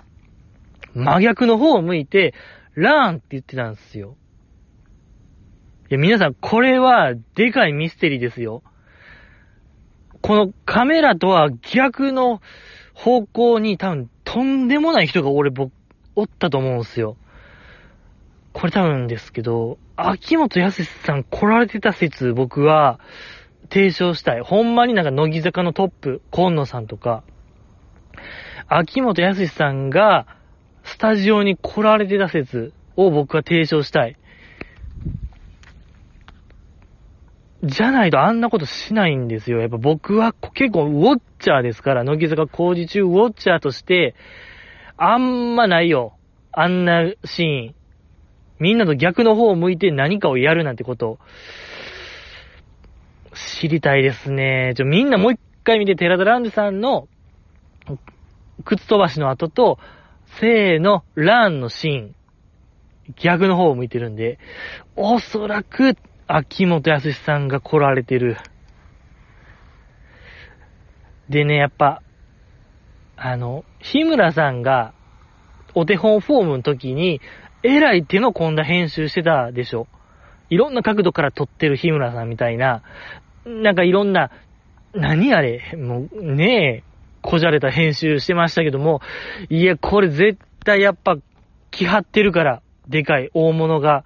真逆の方を向いて、ラーンって言ってたんですよ。いや、皆さん、これは、でかいミステリーですよ。このカメラとは逆の方向に多分、とんでもない人が俺、僕、おったと思うんですよ。これ多分ですけど、秋元康さん来られてた説、僕は、提唱したい。ほんまになんか乃木坂のトップ、今野さんとか、秋元康さんが、スタジオに来られてた説を僕は提唱したい。じゃないとあんなことしないんですよ。やっぱ僕は結構ウォッチャーですから、乃木坂工事中ウォッチャーとして、あんまないよ。あんなシーン。みんなと逆の方を向いて何かをやるなんてこと。知りたいですね。ちょ、みんなもう一回見て、寺田ランデさんの、靴飛ばしの後と、せーの、ランのシーン。逆の方を向いてるんで、おそらく、秋元康さんが来られてる。でね、やっぱ、あの、日村さんが、お手本フォームの時に、えらい手の込んだ編集してたでしょ。いろんな角度から撮ってる日村さんみたいな、なんかいろんな、何あれ、もう、ねえ、こじゃれた編集してましたけども、いや、これ絶対やっぱ、気張ってるから、でかい大物が。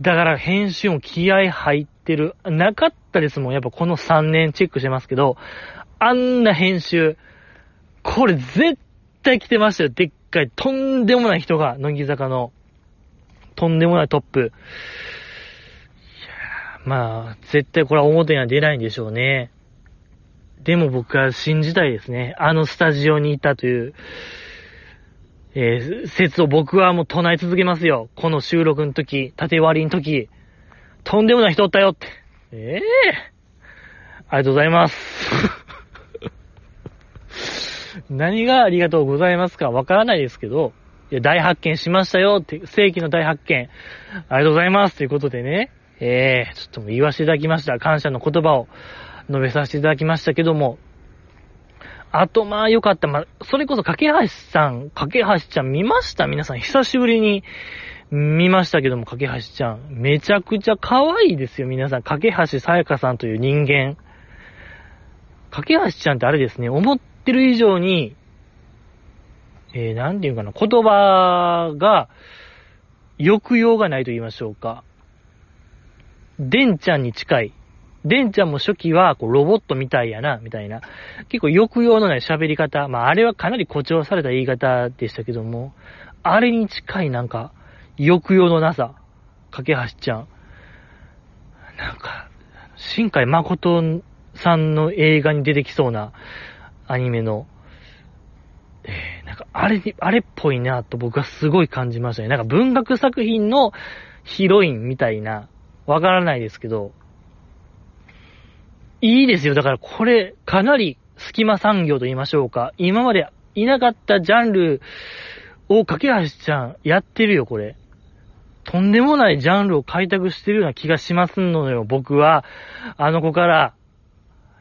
だから編集も気合入ってる。なかったですもん。やっぱこの3年チェックしてますけど、あんな編集、これ絶対来てましたよ。でっかい、とんでもない人が、乃木坂の、とんでもないトップ。いやまあ、絶対これは表には出ないんでしょうね。でも僕は信じたいですね。あのスタジオにいたという、えー、説を僕はもう唱え続けますよ。この収録の時、縦割りの時、とんでもない人おったよって。ええー、ありがとうございます。何がありがとうございますかわからないですけど、いや、大発見しましたよって、世紀の大発見、ありがとうございますということでね、えー、ちょっとも言わせていただきました。感謝の言葉を述べさせていただきましたけども、あと、まあ、よかった。まあ、それこそ、架橋さん、架橋ちゃん見ました？皆さん、久しぶりに見ましたけども、架橋ちゃん。めちゃくちゃ可愛いですよ、皆さん。架橋さやかさんという人間。架橋ちゃんってあれですね、思っってる以上に、えー、なんていうかな、言葉が、抑揚がないと言いましょうか。デンちゃんに近い。デンちゃんも初期は、こう、ロボットみたいやな、みたいな。結構抑揚のない喋り方。まあ、あれはかなり誇張された言い方でしたけども、あれに近いなんか、抑揚のなさ。架橋ちゃん。なんか、新海誠さんの映画に出てきそうなアニメの、えー、なんか、あれに、あれっぽいなと僕はすごい感じましたね。なんか文学作品のヒロインみたいな、わからないですけど、いいですよ。だからこれ、かなり隙間産業と言いましょうか。今までいなかったジャンルを架橋ちゃんやってるよ、これ。とんでもないジャンルを開拓してるような気がしますのよ、僕は。あの子から、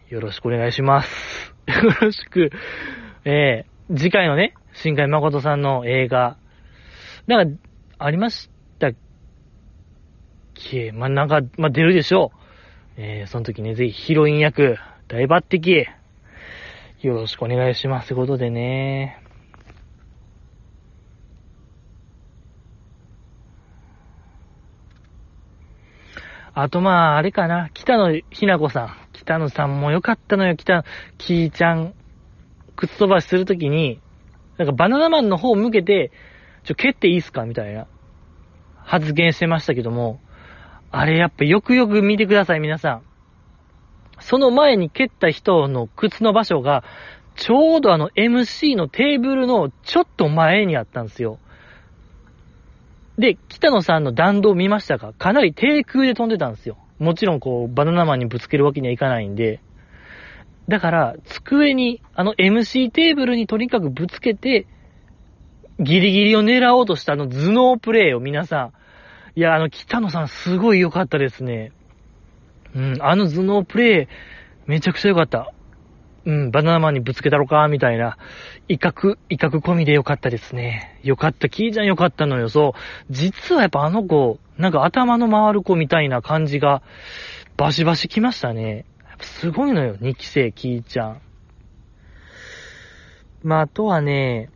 よろしくお願いします。よろしく。えー、次回のね、新海誠さんの映画。なんか、ありましたっけ？まあ、なんか、まあ、出るでしょう。えー、その時ね、ぜひヒロイン役、大抜擢、よろしくお願いします。ということでね。あとまあ、あれかな。北野ひな子さん。北野さんもよかったのよ。北、キーちゃん、靴飛ばしするときに、なんかバナナマンの方向けて、ちょ、蹴っていいっすか？みたいな発言してましたけども、あれやっぱよくよく見てください、皆さん。その前に蹴った人の靴の場所が、ちょうどあの MC のテーブルのちょっと前にあったんですよ。で、北野さんの弾道見ましたか？かなり低空で飛んでたんですよ。もちろんこう、バナナマンにぶつけるわけにはいかないんで。だから、机に、あの MC テーブルにとにかくぶつけて、ギリギリを狙おうとしたあの頭脳プレイを皆さん、いや、あの、北野さんすごい良かったですね。うん、あの頭脳プレイ、めちゃくちゃ良かった。うん、バナナマンにぶつけたろか、みたいな。威嚇、威嚇込みで良かったですね。良かった。キーちゃん良かったのよ。そう。実はやっぱあの子、なんか頭の回る子みたいな感じが、バシバシ来ましたね。すごいのよ。2期生、キーちゃん。まあ、あとはね、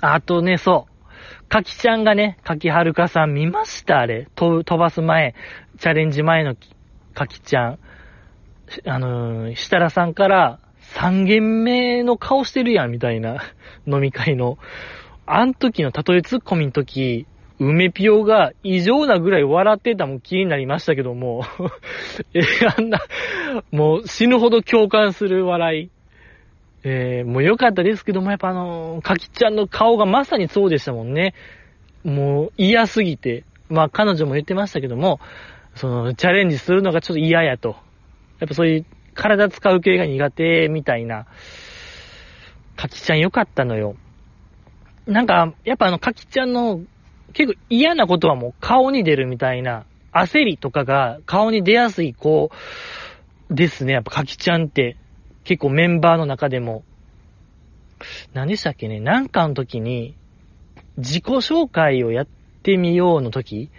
あとね、そう。かきちゃんがね、かきはるかさん見ましたあれ。飛ばす前、チャレンジ前のかきちゃん。あのー、設楽さんから3軒目の顔してるやん、みたいな飲み会の。あん時の例えツッコミの時、梅ピオが異常なぐらい笑ってたもん気になりましたけども え、あんな、もう死ぬほど共感する笑い。えー、もう良かったですけども、やっぱあのー、かきちゃんの顔がまさにそうでしたもんね。もう嫌すぎて。まあ彼女も言ってましたけども、その、チャレンジするのがちょっと嫌やと。やっぱそういう体使う系が苦手みたいな。かきちゃん良かったのよ。なんか、やっぱあの、かきちゃんの結構嫌なことはもう顔に出るみたいな、焦りとかが顔に出やすい子ですね。やっぱかきちゃんって。結構メンバーの中でも、何でしたっけね、なんかの時に、自己紹介をやってみようの時、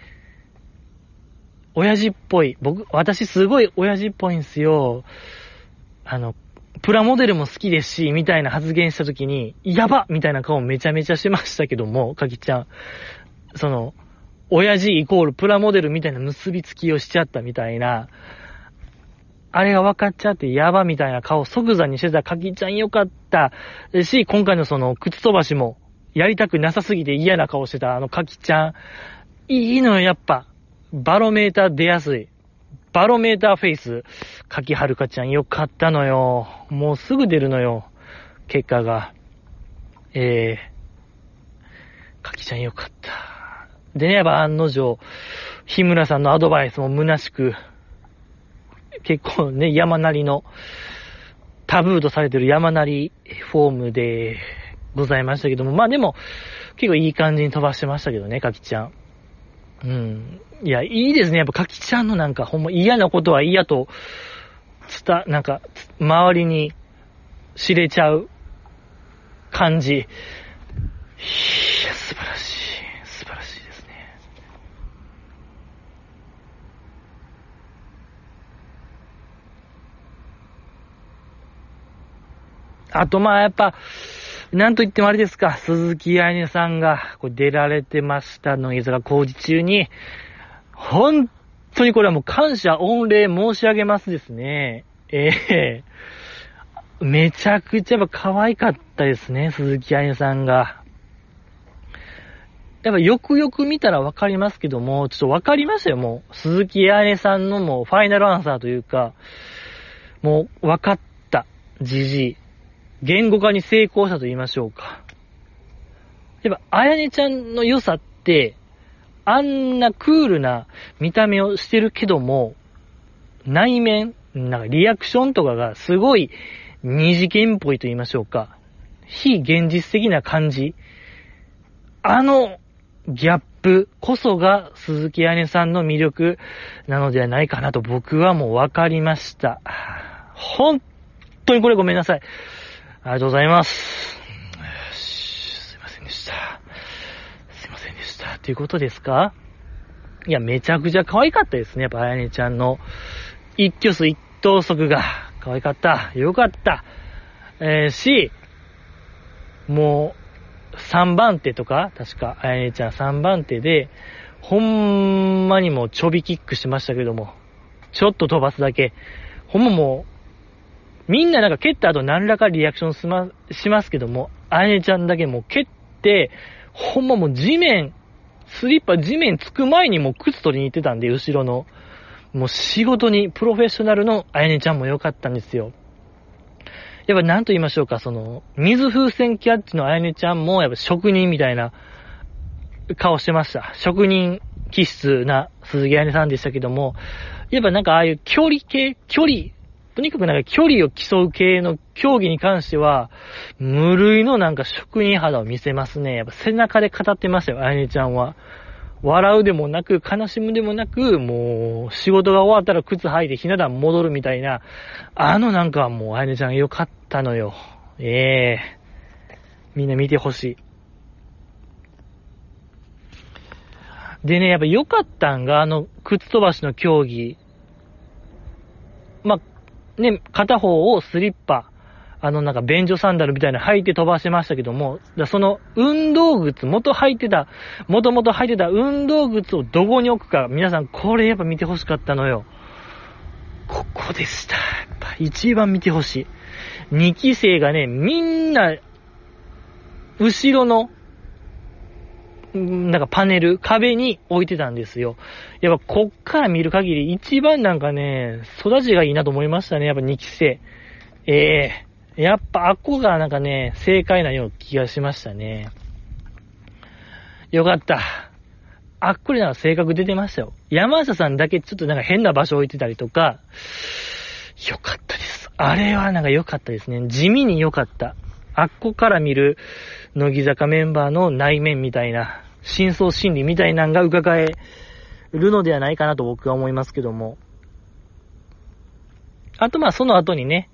親父っぽい。僕、私すごい親父っぽいんすよ。あの、プラモデルも好きですし、みたいな発言した時に、やばみたいな顔めちゃめちゃしましたけども、かきちゃん。その、親父イコールプラモデルみたいな結びつきをしちゃったみたいな、あれが分かっちゃってやばみたいな顔即座にしてたかきちゃんよかったし、今回のその靴飛ばしもやりたくなさすぎて嫌な顔してたあのかきちゃん。いいのよ、やっぱ。バロメーター出やすい。バロメーターフェイス。かきはるかちゃんよかったのよ。もうすぐ出るのよ。結果が。えー、かきちゃんよかった。でね、やっぱ案の定、日村さんのアドバイスも虚しく、結構ね、山なりの、タブーとされてる山なりフォームでございましたけども、まあでも、結構いい感じに飛ばしてましたけどね、かきちゃん。うん。いや、いいですね。やっぱかきちゃんのなんか、ほんま嫌なことは嫌と、つた、なんか、周りに知れちゃう感じ。いや、素晴らしい。素晴らしいですね。あと、まあ、やっぱ、なんと言ってもあれですか、鈴木愛音さんがこう出られてましたの、いが工事中に、本当にこれはもう感謝御礼申し上げますですね。ええー、めちゃくちゃやっぱ可愛かったですね、鈴木愛音さんが。やっぱよくよく見たらわかりますけども、ちょっとわかりましたよ、もう。鈴木彩音さんのもうファイナルアンサーというか、もうわかった、じじい。言語化に成功したと言いましょうか。やっぱ、あやねちゃんの良さって、あんなクールな見た目をしてるけども、内面、なんかリアクションとかがすごい二次元っぽいと言いましょうか。非現実的な感じ。あのギャップこそが鈴木彩音さんの魅力なのではないかなと僕はもう分かりました。本当にこれごめんなさい。ありがとうございます。すいませんでした。すいませんでした。ということですか？いや、めちゃくちゃ可愛かったですね。やっぱ、あやねちゃんの一挙数一投足が可愛かった。よかった。えー、し、もう、3番手とか、確か、あやねちゃん3番手で、ほんまにもうちょびキックしましたけども、ちょっと飛ばすだけ、ほんまもう、みんななんか蹴った後何らかリアクションしま、しますけども、あやねちゃんだけもう蹴って、ほんまもう地面、スリッパ地面つく前にもう靴取りに行ってたんで、後ろの。もう仕事にプロフェッショナルのあやねちゃんも良かったんですよ。やっぱ何と言いましょうか、その、水風船キャッチのあやねちゃんもやっぱ職人みたいな顔してました。職人気質な鈴木あやねさんでしたけども、やっぱなんかああいう距離系、距離とにかくなんか距離を競う系の競技に関しては、無類のなんか職人肌を見せますね。やっぱ背中で語ってましたよ、あやねちゃんは。笑うでもなく、悲しむでもなく、もう、仕事が終わったら靴履いてひな壇戻るみたいな、あのなんかもう、あやねちゃんよかったのよ。ええ、みんな見てほしい。でね、やっぱ良かったんが、あの、靴飛ばしの競技。まあ、ね、片方をスリッパ、あのなんか便所サンダルみたいな履いて飛ばしましたけども、その運動靴、元履いてた、元々履いてた運動靴をどこに置くか、皆さんこれやっぱ見てほしかったのよ。ここでした。やっぱ一番見てほしい。2期生がね、みんな、後ろのなんかパネル、壁に置いてたんですよ。やっぱこっから見る限り一番なんかね、育ちがいいなと思いましたね。やっぱ2期生。ええー、やっぱあっこがなんかね、正解なような気がしましたね。よかった。あっこりなんか性格出てましたよ。山下さんだけちょっとなんか変な場所置いてたりとか、よかったです。あれはなんか良かったですね。地味に良かった。あっこから見る、乃木坂メンバーの内面みたいな、真相心理みたいなんが伺えるのではないかなと僕は思いますけども。あとまあその後にね、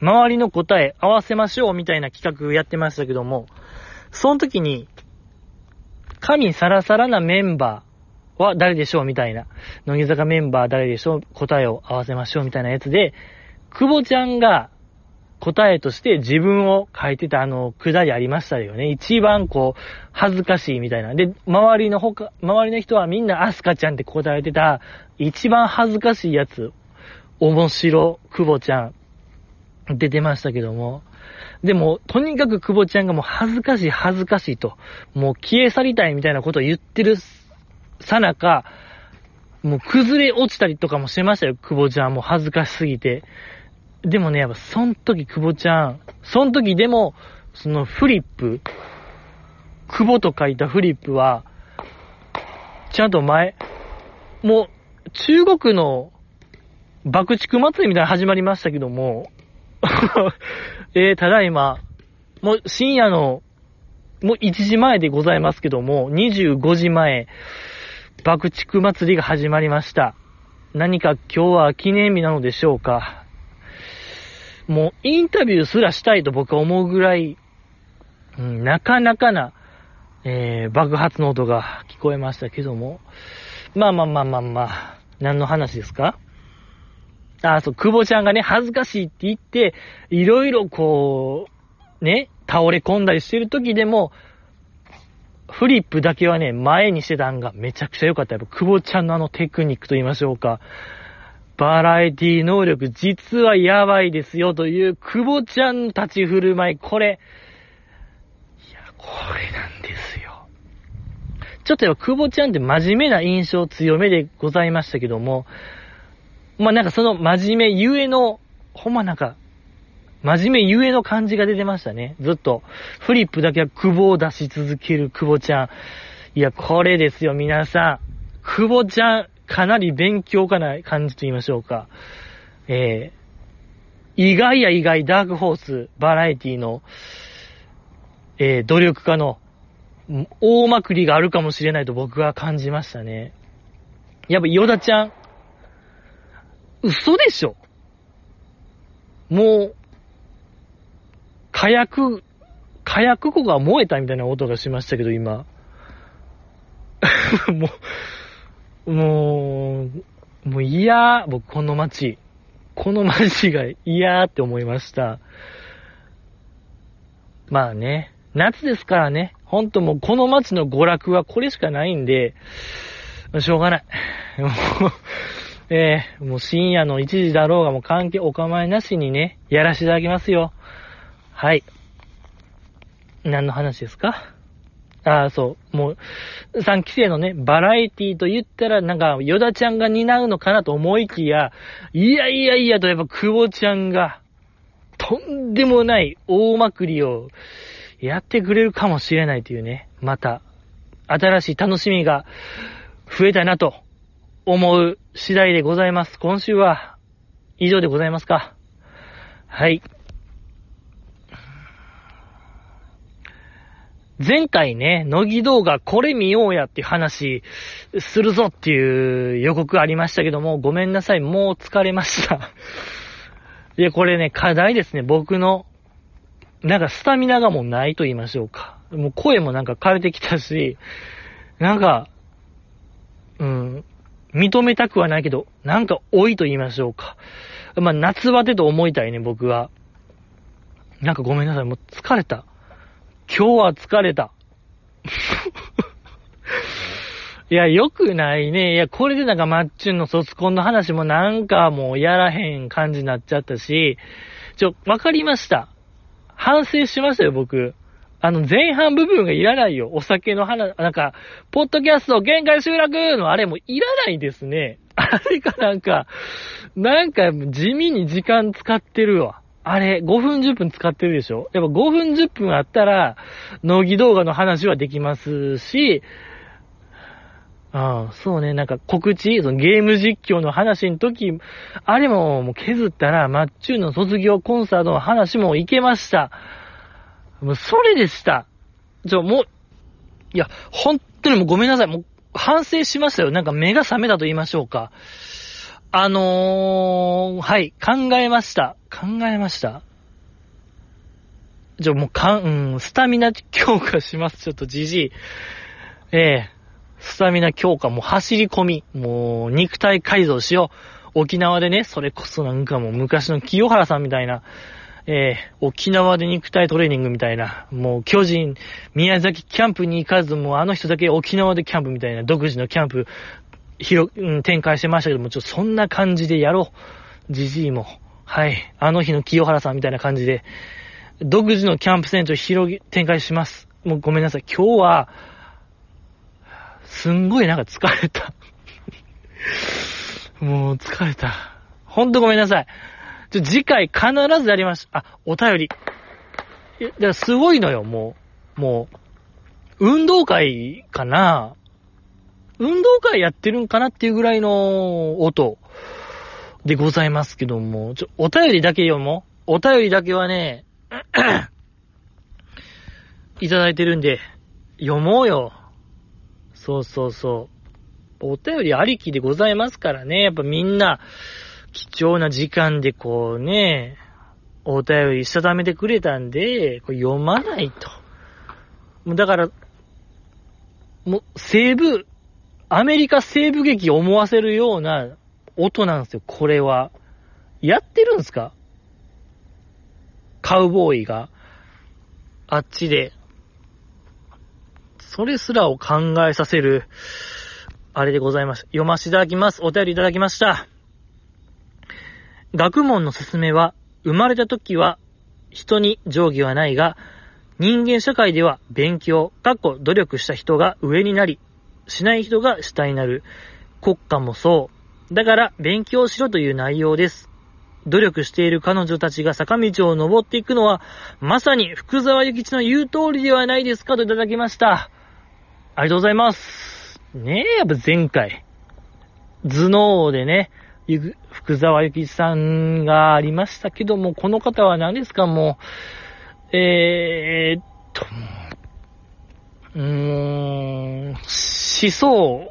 周りの答え合わせましょうみたいな企画やってましたけども、その時に、神サラサラなメンバーは誰でしょうみたいな、乃木坂メンバー誰でしょう答えを合わせましょうみたいなやつで、久保ちゃんが答えとして自分を書いてたあの、くだりありましたよね。一番こう、恥ずかしいみたいな。で、周りのほか、周りの人はみんなアスカちゃんって答えてた、一番恥ずかしいやつ、面白、久保ちゃん、出てましたけども。でも、とにかく久保ちゃんがもう恥ずかしい恥ずかしいと、もう消え去りたいみたいなことを言ってるさなか、もう崩れ落ちたりとかもしてましたよ、久保ちゃんもう恥ずかしすぎて。でもね、やっぱ、そん時、久保ちゃん、そん時でも、そのフリップ、久保と書いたフリップは、ちゃんと前、もう、中国の爆竹祭りみたいな始まりましたけども、えー、ただいま、もう深夜の、もう1時前でございますけども、25時前、爆竹祭りが始まりました。何か今日は記念日なのでしょうか？もうインタビューすらしたいと僕は思うぐらい、うん、なかなかな、えー、爆発の音が聞こえましたけども、まあまあまあまあまあ、何の話ですか？あ、そう、久保ちゃんがね、恥ずかしいって言って、いろいろこう、ね、倒れ込んだりしてる時でも、フリップだけはね、前にしてたんがめちゃくちゃ良かった。やっぱ、久保ちゃんのあのテクニックと言いましょうか。バラエティ能力、実はやばいですよという、久保ちゃん立ち振る舞い、これ、いや、これなんですよ。ちょっとやっぱ、久保ちゃんって真面目な印象強めでございましたけども、まあなんかその真面目ゆえの、ほんまなんか、真面目ゆえの感じが出てましたね。ずっと。フリップだけは久保を出し続ける久保ちゃん。いや、これですよ、皆さん。久保ちゃん、かなり勉強家な感じと言いましょうか。えー、意外や意外、ダークホース、バラエティの、えー、努力家の、大まくりがあるかもしれないと僕は感じましたね。やっぱ、ヨダちゃん、嘘でしょもう、火薬、火薬庫が燃えたみたいな音がしましたけど、今。もう、もう、もう嫌、僕この街。この街が嫌って思いました。まあね、夏ですからね、ほんともうこの街の娯楽はこれしかないんで、しょうがない。も うえー、もう深夜の1時だろうがもう関係お構いなしにね、やらせていただきますよ。はい。何の話ですか？ああ、そう。もう、3期生のね、バラエティと言ったら、なんか、ヨダちゃんが担うのかなと思いきや、いやいやいやと、やっぱ、久保ちゃんが、とんでもない大まくりをやってくれるかもしれないというね、また、新しい楽しみが増えたなと思う次第でございます。今週は以上でございますか。はい。前回ね、乃木動画これ見ようやっていう話するぞっていう予告ありましたけども、ごめんなさい、もう疲れました。いや、これね、課題ですね、僕の。なんかスタミナがもうないと言いましょうか。もう声もなんか枯れてきたし、なんか、うん、認めたくはないけど、なんか多いと言いましょうか。まあ、夏バテと思いたいね、僕は。なんかごめんなさい、もう疲れた。今日は疲れた。いや、良くないね。いや、これでなんかマッチュンの卒コンの話もなんかもうやらへん感じになっちゃったし、ちょ、わかりました。反省しましたよ、僕。あの、前半部分がいらないよ。お酒の話、なんか、ポッドキャスト限界集落のあれもいらないですね。あれかなんか、なんか地味に時間使ってるわ。あれ、5分10分使ってるでしょ？やっぱ5分10分あったら、農技動画の話はできますし、ああ、そうね、なんか告知、そのゲーム実況の話の時、あれももう削ったら、マッチューの卒業コンサートの話もいけました。もうそれでした。じゃもう、いや、本当にもうごめんなさい。もう反省しましたよ。なんか目が覚めたと言いましょうか。あのー、はい、考えました。考えました。じゃもうかん、うん、スタミナ強化します。ちょっとじじい。ええスタミナ強化、もう走り込み、もう肉体改造しよう。沖縄でね、それこそなんかもう昔の清原さんみたいな、えー、沖縄で肉体トレーニングみたいな、もう巨人、宮崎キャンプに行かず、もうあの人だけ沖縄でキャンプみたいな独自のキャンプ、広、うん、展開してましたけども、ちょっとそんな感じでやろう。じじいも。はい。あの日の清原さんみたいな感じで、独自のキャンプセンターを広げ、展開します。もうごめんなさい。今日は、すんごいなんか疲れた。もう疲れた。ほんとごめんなさい。ちょ、次回必ずやります。あ、お便り。いや、すごいのよ、もう。もう、運動会かな運動会やってるんかなっていうぐらいの音でございますけども、ちょ、お便りだけ読もう。お便りだけはね、いただいてるんで、読もうよ。そうそうそう。お便りありきでございますからね。やっぱみんな、貴重な時間でこうね、お便りしたためてくれたんで、これ読まないと。もうだから、もう西部、アメリカ西部劇を思わせるような音なんですよ、これは。やってるんですか？カウボーイが。あっちで。それすらを考えさせる、あれでございます。読ませていただきます。お便りいただきました。学問の勧めは、生まれた時は人に定規はないが、人間社会では勉強、かっこ努力した人が上になり、しない人が下になる。国家もそう。だから勉強しろという内容です。努力している彼女たちが坂道を登っていくのは、まさに福沢諭吉の言う通りではないですかといただきました。ありがとうございます。ねえ、やっぱ前回、頭脳でね、福沢諭吉さんがありましたけども、この方は何ですか、もう、えーっと、うーん、思想、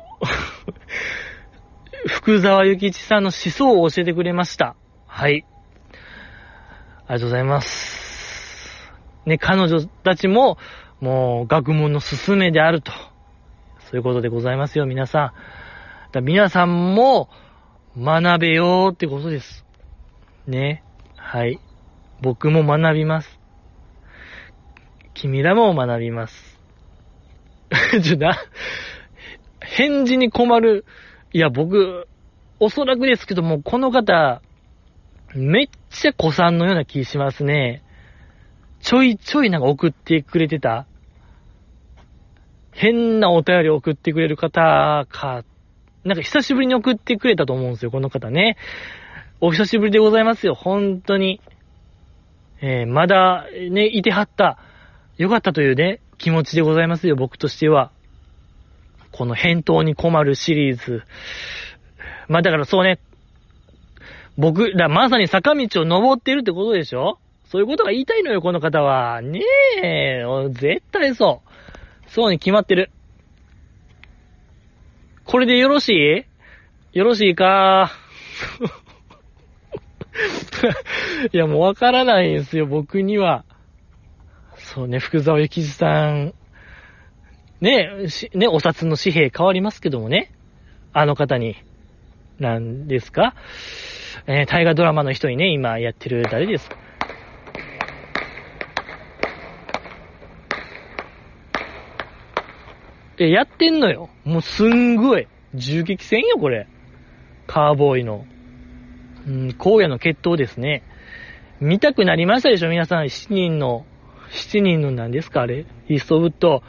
福沢諭吉さんの思想を教えてくれました。はい。ありがとうございます。ね、彼女たちも、もう、学問の勧めであると。そういうことでございますよ、皆さん。だ皆さんも、学べよーってことです。ね。はい。僕も学びます。君らも学びます。ちょ、な、返事に困る。いや、僕、おそらくですけども、この方、めっちゃ子さんのような気しますね。ちょいちょいなんか送ってくれてた。変なお便り送ってくれる方か、なんか久しぶりに送ってくれたと思うんですよ、この方ね。お久しぶりでございますよ、本当に。えー、まだ、ね、いてはった。よかったというね、気持ちでございますよ、僕としては。この返答に困るシリーズ。まあだからそうね、僕らまさに坂道を登ってるってことでしょ？そういうことが言いたいのよ、この方は。ねえ、絶対そう。そうに決まってる。これでよろしい？よろしいか？いや、もうわからないんですよ、僕には。そうね、福沢諭吉さん。ね、しね、お札の紙幣変わりますけどもね。あの方に。なんですかえー大河ドラマの人にね、今やってる誰ですかえ、やってんのよ。もうすんごい。銃撃戦よ、これ。カーボーイの。うん、荒野の決闘ですね。見たくなりましたでしょ、皆さん。7人の、7人の何ですか、あれ？イーストウッド。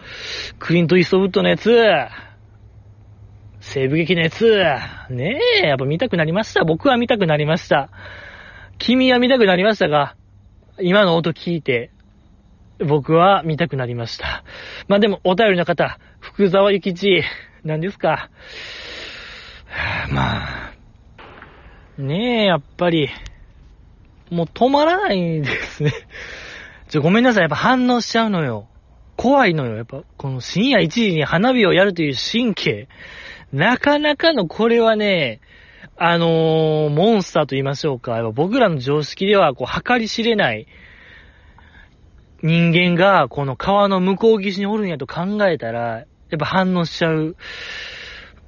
クリント・イーストウッドのやつ。西部劇のやつ。ねえ、やっぱ見たくなりました。僕は見たくなりました。君は見たくなりましたが、今の音聞いて、僕は見たくなりました。まあでも、お便りの方、福沢諭吉、何ですか？まあ、ねえ、やっぱり、もう止まらないですね。ちょ、ごめんなさい。やっぱ反応しちゃうのよ。怖いのよ。やっぱ、この深夜1時に花火をやるという神経。なかなかのこれはね、あのーモンスターと言いましょうか。やっぱ僕らの常識では、こう、計り知れない人間が、この川の向こう岸におるんやと考えたら、やっぱ反応しちゃう。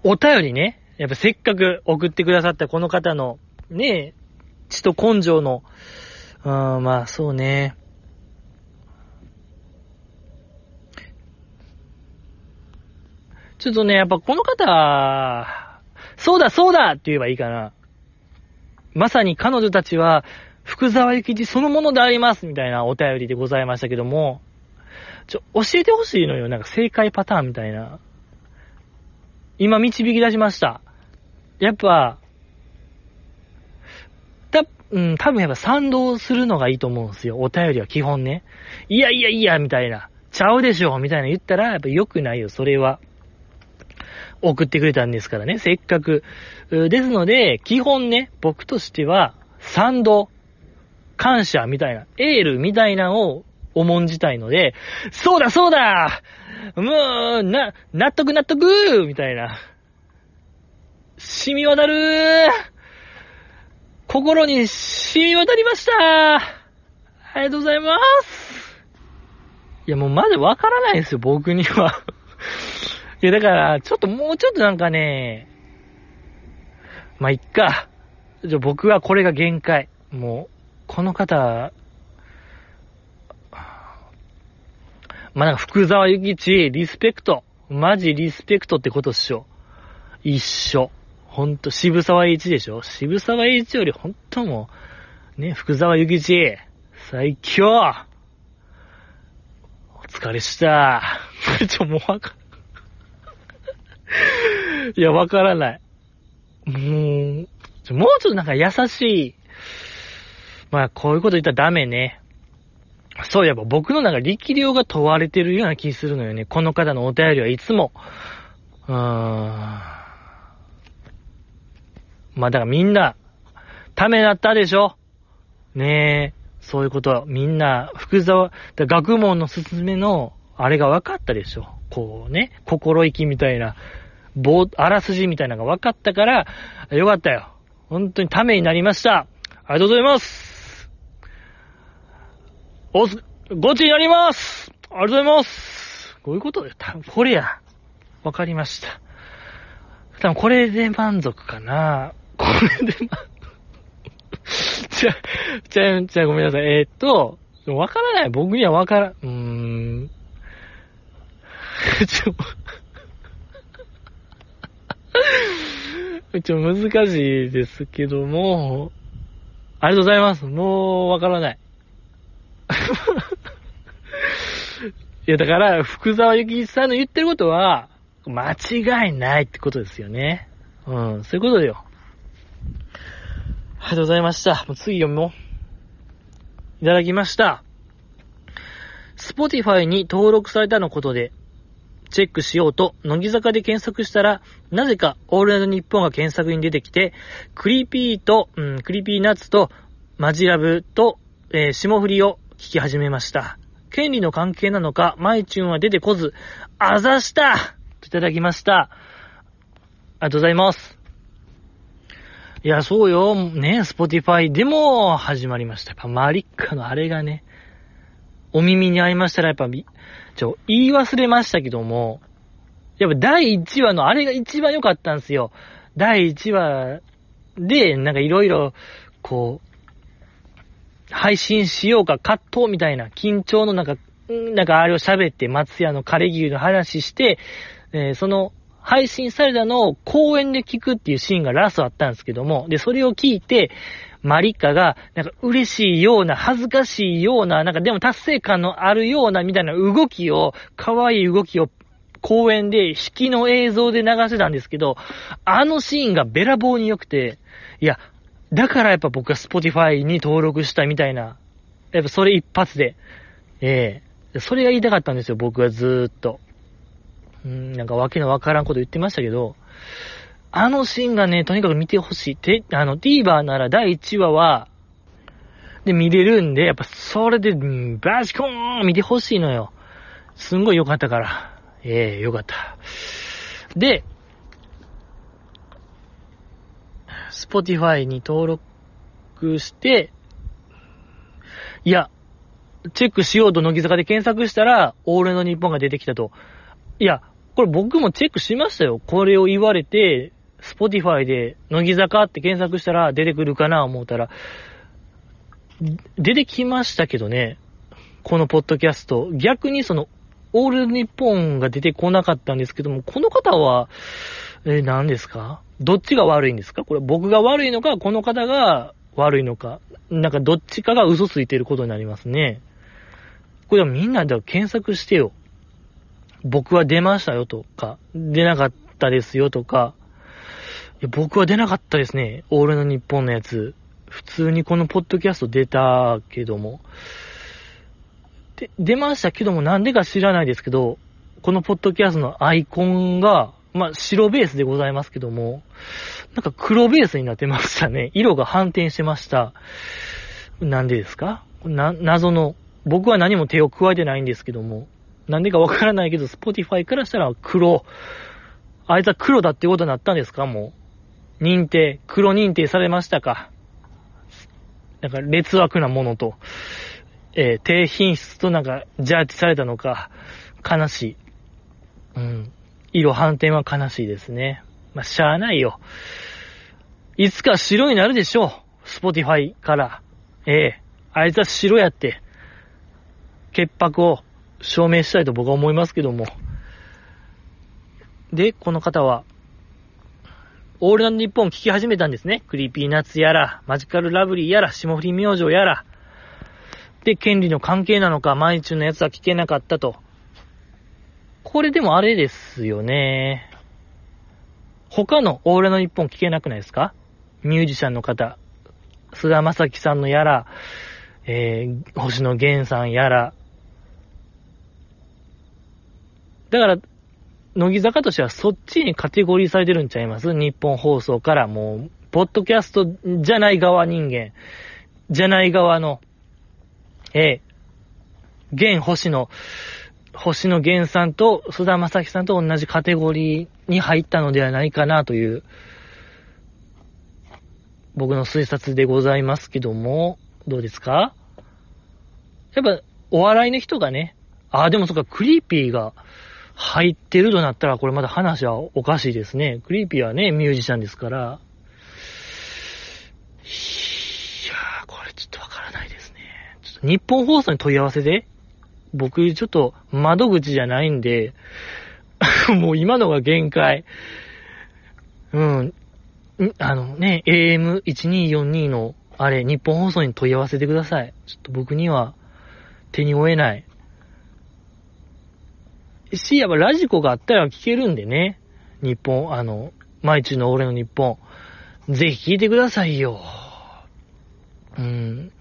お便りね、やっぱせっかく送ってくださったこの方の、ね、血と根性の、うん、まあそうね。ちょっとね、やっぱこの方、そうだそうだって言えばいいかな。まさに彼女たちは、福沢諭吉そのものでありますみたいなお便りでございましたけども、ちょ、教えてほしいのよ。なんか正解パターンみたいな。今導き出しました。やっぱ、た、うん、多分やっぱ賛同するのがいいと思うんですよ。お便りは基本ね。いやいやいや、みたいな。ちゃうでしょ、みたいな言ったら、やっぱ良くないよ、それは。送ってくれたんですからね、せっかく。ですので、基本ね、僕としては、賛同、感謝みたいな、エールみたいなのを重んじたいので、そうだそうだもう、な、納得納得みたいな。染み渡る心に染み渡りましたありがとうございますいや、もうまだわからないですよ、僕には。いや、だから、ちょっともうちょっとなんかね、まあ、いっか。じゃ僕はこれが限界。もう、この方、まあ、なんか福沢諭吉、リスペクト。マジリスペクトってことっしょ。一緒。ほんと、渋沢栄一でしょ渋沢栄一よりほんともう、ね、福沢諭吉、最強お疲れした。ちょ、もうわか、いや、わからない。もう、もうちょっとなんか優しい。まあ、こういうこと言ったらダメね。そういえば僕のなんか力量が問われてるような気するのよね。この方のお便りはいつも。うーん。まあだからみんな、ためなったでしょねえ。そういうことは。みんな、福沢、学問のすすめの、あれが分かったでしょこうね、心意気みたいな、ぼ、あらすじみたいなのが分かったから、よかったよ。本当にためになりました。ありがとうございますおす、ゴチになりますありがとうございますこういうことで、多分これや。わかりました。多分これで満足かな。これで満足。じゃ、じゃ、じゃごめんなさい。えー、っと、わからない。僕にはわから。うーん。ちょ、ちょ、難しいですけども、ありがとうございます。もう、わからない。いや、だから、福沢諭吉さんの言ってることは、間違いないってことですよね。うん、そういうことよ。ありがとうございました。もう次読もう。いただきました。Spotify に登録されたのことで、チェックしようと、乃木坂で検索したら、なぜか、オールナイトニッポンが検索に出てきて、クリピーと、うん、クリピーナッツと、マジラブと、えー、霜降りを聞き始めました。権利の関係なのか、マイチューンは出てこず、あざしたといただきました。ありがとうございます。いや、そうよ。ね、スポティファイでも始まりました。やっぱマリッカのあれがね、お耳に合いましたらやっぱ、ちょ、言い忘れましたけども、やっぱ第1話のあれが一番良かったんですよ。第1話で、なんかいろいろ、こう、配信しようか葛藤みたいな緊張のなんか、なんかあれを喋って松屋の枯れ牛の話して、えー、その配信されたのを公園で聞くっていうシーンがラストあったんですけども、で、それを聞いて、マリカが、なんか嬉しいような、恥ずかしいような、なんかでも達成感のあるような、みたいな動きを、可愛い動きを公園で、引きの映像で流してたんですけど、あのシーンがべらぼうに良くて、いや、だからやっぱ僕は Spotify に登録したみたいな。やっぱそれ一発で。ええー、それが言いたかったんですよ、僕はずーっと。うん、なんかわけのわからんこと言ってましたけど、あのシーンがね、とにかく見てほしい。て、あの、TVer なら第1話は、で見れるんで、やっぱそれで、バシコーン見てほしいのよ。すんごい良かったから。ええー、良かった。で、Spotify に登録して、いや、チェックしようと乃木坂で検索したら、オールの日本が出てきたと。いや、これ僕もチェックしましたよ。これを言われて、Spotify で乃木坂って検索したら出てくるかな思ったら、出てきましたけどね。このポッドキャスト。逆にその、オール日本が出てこなかったんですけども、この方は、え、何ですか？どっちが悪いんですか？これ僕が悪いのか、この方が悪いのか。なんかどっちかが嘘ついてることになりますね。これはみんなで検索してよ。僕は出ましたよとか、出なかったですよとか、いや僕は出なかったですね。オールの日本のやつ。普通にこのポッドキャスト出たけども。で、出ましたけどもなんでか知らないですけど、このポッドキャストのアイコンが、まあ、白ベースでございますけども、なんか黒ベースになってましたね。色が反転してました。なんでですか？な、謎の、僕は何も手を加えてないんですけども、なんでかわからないけど、スポティファイからしたら黒。あいつは黒だってことになったんですか？もう。認定、黒認定されましたか？なんか劣悪なものと。えー、低品質となんか、ジャッジされたのか、悲しい。うん。色反転は悲しいですね。まあ、しゃあないよ。いつか白になるでしょう。スポティファイから。ええあいつは白やって、潔白を証明したいと僕は思いますけども。で、この方は、オールナイトニッポン聞き始めたんですね。クリーピーナッツやら、マジカルラブリーやら、霜降り明星やら。で、権利の関係なのか、毎日のやつは聞けなかったと。これでもあれですよね。他のオールナイトニッポン聞けなくないですか？ミュージシャンの方。菅田将暉さんのやら、えー、星野源さんやら。だから、乃木坂としてはそっちにカテゴリーされてるんちゃいます？日本放送からもう、ポッドキャストじゃない側人間、じゃない側の、ええ、現星野、星野源さんと須田正樹さんと同じカテゴリーに入ったのではないかなという、僕の推察でございますけども、どうですか？やっぱ、お笑いの人がね、ああ、でもそっか、クリーピーが、入ってるとなったら、これまだ話はおかしいですね。クリーピーはね、ミュージシャンですから。いやー、これちょっとわからないですね。ちょっと日本放送に問い合わせで、僕ちょっと窓口じゃないんで、もう今のが限界。うん。あのね、AM1242 のあれ、日本放送に問い合わせてください。ちょっと僕には手に負えない。し、やっぱラジコがあったら聞けるんでね。日本、あの、毎日の俺の日本。ぜひ聞いてくださいよ。うん。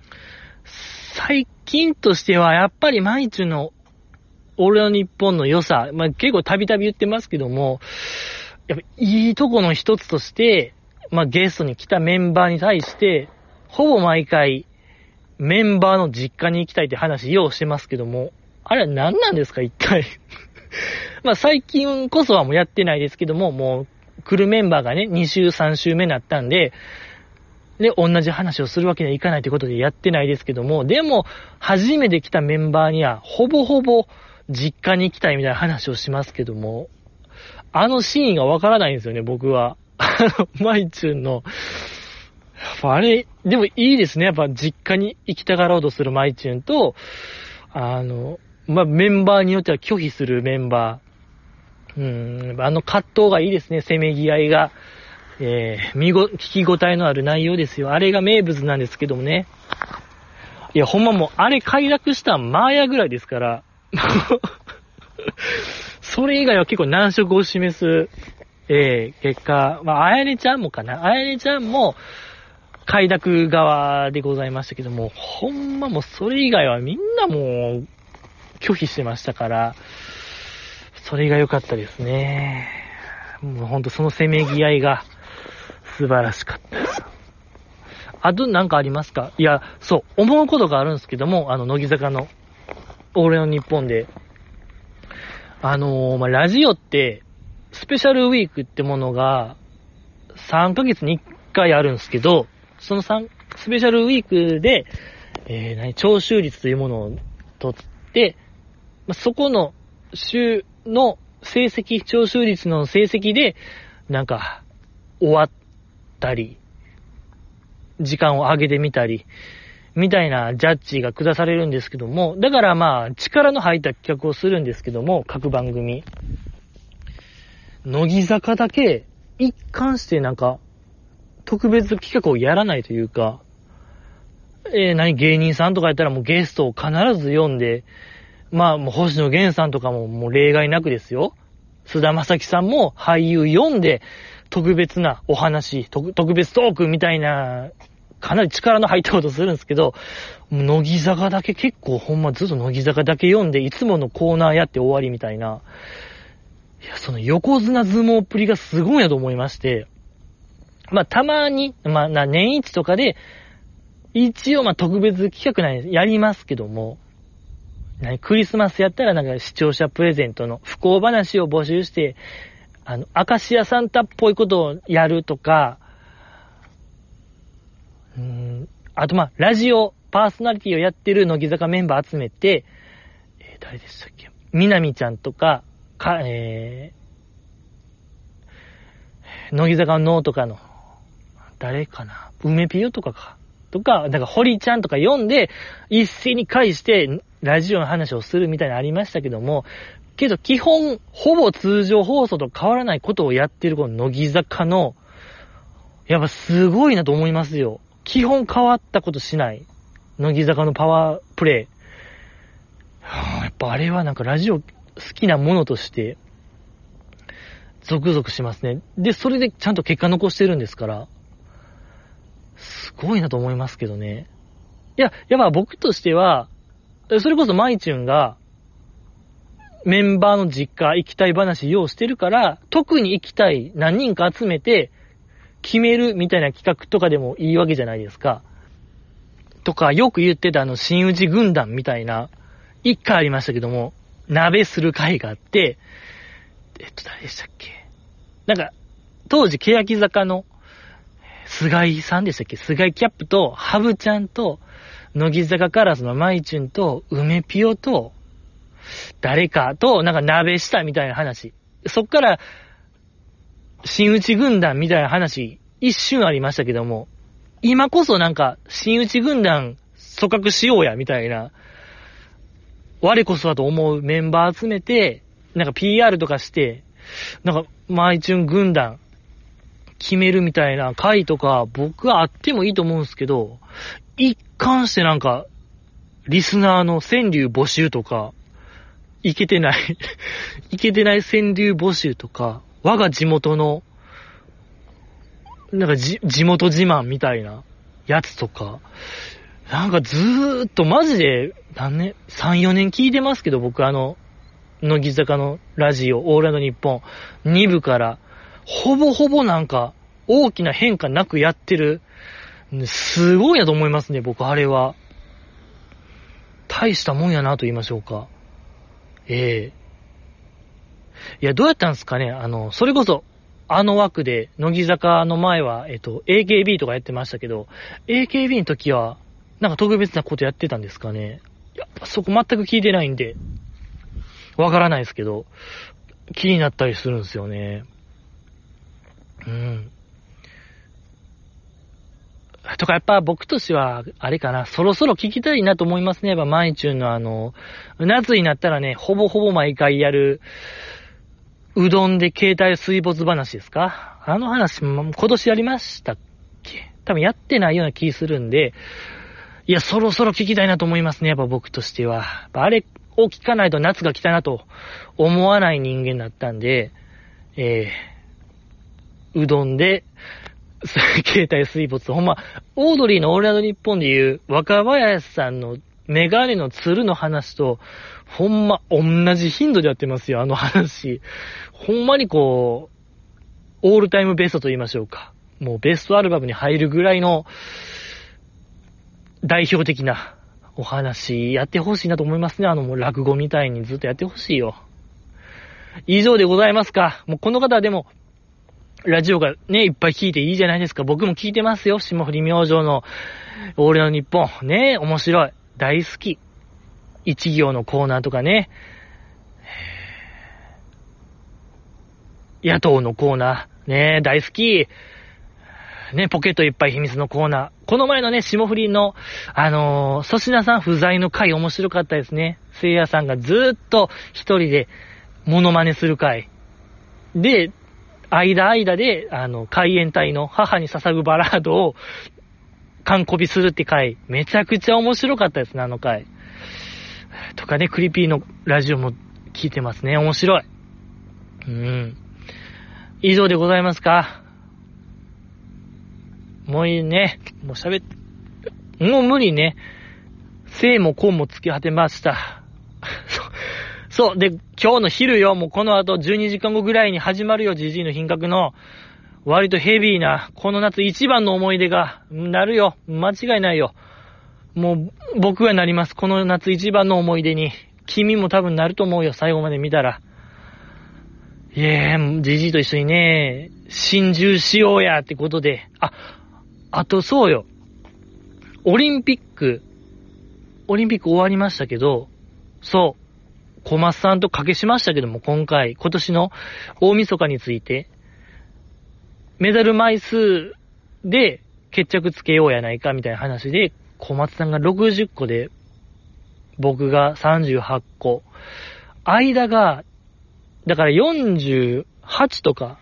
最近としては、やっぱり毎日の俺の日本の良さ、まあ、結構たびたび言ってますけども、やっぱいいとこの一つとして、まあ、ゲストに来たメンバーに対して、ほぼ毎回、メンバーの実家に行きたいって話、ようしてますけども、あれは何なんですか、一回 まあ最近こそはもうやってないですけども、もう来るメンバーがね、2週3週目になったんで、で、同じ話をするわけにはいかないということでやってないですけども、でも、初めて来たメンバーには、ほぼほぼ実家に行きたいみたいな話をしますけども、あのシーンがわからないんですよね、僕は。あの、マイチュンの、あれ、でもいいですね。やっぱ実家に行きたがろうとするマイチュンと、あの、まあ、メンバーによっては拒否するメンバー。うん、あの葛藤がいいですね、せめぎ合いが。えー、見ご、聞き応えのある内容ですよ。あれが名物なんですけどもね。いや、ほんまもう、あれ快諾したんマーヤぐらいですから。それ以外は結構難色を示す、えー、結果、まあ、あやねちゃんもかな。あやねちゃんも、快諾側でございましたけども、ほんまもうそれ以外はみんなもう、拒否してましたから、それが良かったですね。もうほんとそのせめぎ合いが素晴らしかったです。あとなんかありますか？いや、そう、思うことがあるんですけども、あの、乃木坂の、俺の日本で、あのー、まあ、ラジオって、スペシャルウィークってものが、3ヶ月に1回あるんですけど、その3、スペシャルウィークで、えー、何、聴取率というものを取って、まそこの週の成績、聴取率の成績で、なんか、終わったり、時間を上げてみたり、みたいなジャッジが下されるんですけども、だからまあ、力の入った企画をするんですけども、各番組。乃木坂だけ、一貫してなんか、特別企画をやらないというか、えー、何芸人さんとかやったらもうゲストを必ず読んで、まあ、もう星野源さんとかももう例外なくですよ。菅田正樹さんも俳優読んで、特別なお話、特別トークみたいな、かなり力の入ったことするんですけど、乃木坂だけ結構ほんまずっと乃木坂だけ読んで、いつものコーナーやって終わりみたいな。いや、その横綱相撲っぷりがすごいなと思いまして、まあ、たまに、まあ、年一とかで、一応、ま、特別企画なんやりますけども、何、クリスマスやったらなんか視聴者プレゼントの不幸話を募集して、あの、アカシアサンタっぽいことをやるとか、うん、あとまあ、ラジオパーソナリティをやってる乃木坂メンバー集めて、えー、誰でしたっけ？みなみちゃんとか、か、えー、乃木坂の脳とかの、誰かな？梅ピヨとかか。とか、なんか、堀ちゃんとか読んで、一斉に返して、ラジオの話をするみたいなのありましたけども、けど基本、ほぼ通常放送と変わらないことをやってるこの乃木坂の、やっぱすごいなと思いますよ。基本変わったことしない。乃木坂のパワープレイ。やっぱあれはなんかラジオ好きなものとして、ゾクゾクしますね。で、それでちゃんと結果残してるんですから、すごいなと思いますけどね。いや、やっぱ僕としては、それこそマイチュンが、メンバーの実家行きたい話用してるから、特に行きたい何人か集めて決めるみたいな企画とかでもいいわけじゃないですか。とか、よく言ってたあの、新内軍団みたいな、一回ありましたけども、鍋する会があって、えっと、誰でしたっけ？なんか、当時、欅坂の、菅井さんでしたっけ？菅井キャップと、ハブちゃんと、乃木坂カラスのマイチュンと、梅ピオと、誰かと、なんか鍋したみたいな話。そっから、新内軍団みたいな話、一瞬ありましたけども、今こそなんか、新内軍団組閣しようや、みたいな、我こそはと思うメンバー集めて、なんか PR とかして、なんか、マイチュン軍団、決めるみたいな回とか、僕はあってもいいと思うんですけど、一貫してなんか、リスナーの川柳募集とか、いけてない いけてない川柳募集とか、我が地元の、なんかじ、地元自慢みたいなやつとか、なんかずーっとマジで、何年、3、4年聞いてますけど、僕あの、乃木坂のラジオ、オーラの日本、2部から、ほぼほぼなんか、大きな変化なくやってる、すごいなと思いますね、僕、あれは。大したもんやなと言いましょうか。ええいや、どうやったんですかね？あの、それこそ、あの枠で、乃木坂の前は、えっと、AKB とかやってましたけど、AKB の時は、なんか特別なことやってたんですかね？やっぱそこ全く聞いてないんで、わからないですけど、気になったりするんですよね。うん。とかやっぱ僕としては、あれかな、そろそろ聞きたいなと思いますね。やっぱマイチュンのあの、夏になったらね、ほぼほぼ毎回やる、うどんで携帯水没話ですか。あの話、今年やりましたっけ？多分やってないような気するんで、いや、そろそろ聞きたいなと思いますね、やっぱ僕としては。あれを聞かないと夏が来たなと思わない人間だったんで、えー、うどんで、携帯水没。ほんま、オードリーのオールナイトニッポンで言う若林さんのメガネのツルの話と、ほんま、同じ頻度でやってますよ、あの話。ほんまにこう、オールタイムベストと言いましょうか。もうベストアルバムに入るぐらいの、代表的なお話、やってほしいなと思いますね。あの、もう落語みたいにずっとやってほしいよ。以上でございますか。もうこの方はでも、ラジオがね、いっぱい聞いていいじゃないですか。僕も聞いてますよ。霜降り明星の、俺の日本。ね、面白い。大好き。一行のコーナーとかね。野党のコーナー。ね、大好き。ね、ポケットいっぱい秘密のコーナー。この前のね、霜降りの、あのー、粗品さん不在の回面白かったですね。聖夜さんがずっと一人でモノマネする回。で、間間で、あの、海援隊の母に捧ぐバラードを完コピするって回。めちゃくちゃ面白かったですね、あの回。とかね、クリピーのラジオも聞いてますね。面白い。うん。以上でございますかもういいね。もう喋って、もう無理ね。生も根も突き果てました。そう。で、今日の昼よ、もうこの後12時間後ぐらいに始まるよ、じじいの品格の、割とヘビーな、この夏一番の思い出が、なるよ。間違いないよ。もう、僕がなります。この夏一番の思い出に。君も多分なると思うよ、最後まで見たら。いえー、じじいと一緒にね、心中しようやってことで。あ、あとそうよ。オリンピックオリンピック終わりましたけど、そう、小松さんと掛けしましたけども、今回、今年の大晦日について、メダル枚数で決着つけようやないかみたいな話で、小松さんが60個で、僕が38個。間が、だから48とか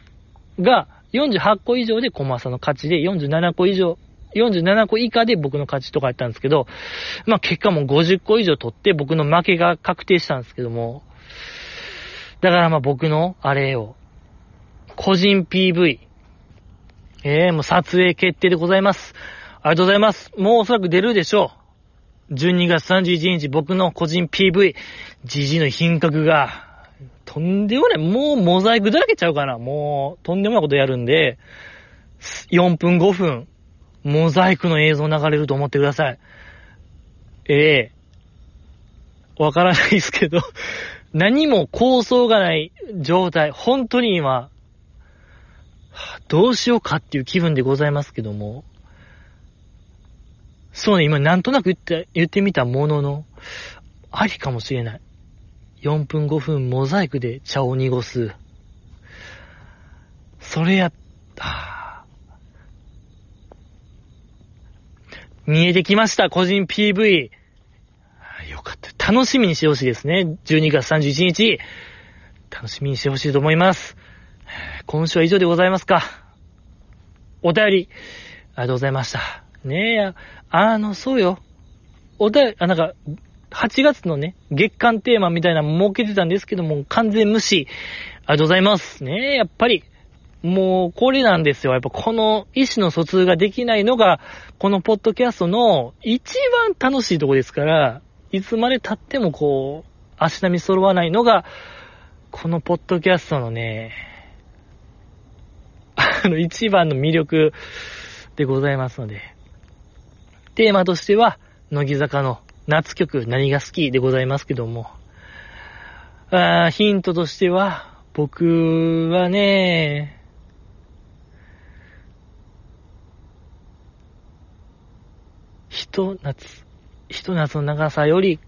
が48個以上で小松さんの勝ちで47個以上、47個以下で僕の勝ちとかやったんですけど、まあ結果も50個以上取って僕の負けが確定したんですけども、だからまあ僕のあれを、個人 PV、ええー、もう撮影決定でございます。ありがとうございます。もうおそらく出るでしょう。12月31日僕の個人 PV、GG の品格が、とんでもない、もうモザイクだらけちゃうかな。もう、とんでもないことやるんで、4分5分、モザイクの映像流れると思ってください。ええー、わからないですけど、何も構想がない状態、本当に今、どうしようかっていう気分でございますけども、そうね、今なんとなく言って、言ってみたものの、ありかもしれない。4分5分モザイクで茶を濁す。それやった。見えてきました、個人 PV。よかった。楽しみにしてほしいですね。12月31日。楽しみにしてほしいと思います。今週は以上でございますか。お便り、ありがとうございました。ねえ、あの、そうよ。お便り、あ、なんか、8月のね、月間テーマみたいなの設けてたんですけども、完全無視。ありがとうございます。ねえ、やっぱり、もう、これなんですよ。やっぱこの意思の疎通ができないのが、このポッドキャストの一番楽しいとこですから、いつまで経ってもこう、足並み揃わないのが、このポッドキャストのね、あの、一番の魅力でございますので、テーマとしては、乃木坂の夏曲何が好きでございますけども、あヒントとしては、僕はね、ひと夏、ひと夏の長さより、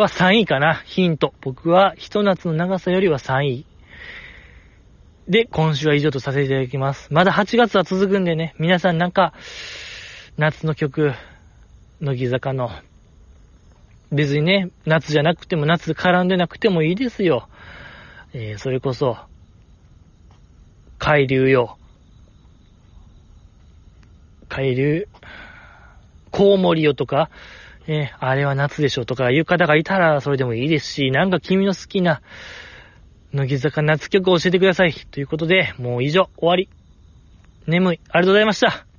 は3位かな、ヒント。僕はひと夏の長さよりは3位。で、今週は以上とさせていただきます。まだ8月は続くんでね、皆さんなんか、夏の曲、乃木坂の、別にね、夏じゃなくても夏絡んでなくてもいいですよ。えー、それこそ、海流よ。海流、コウモリよとか、えー、あれは夏でしょとかいう方がいたらそれでもいいですし、なんか君の好きな、乃木坂夏曲を教えてください。ということで、もう以上、終わり。眠い。ありがとうございました。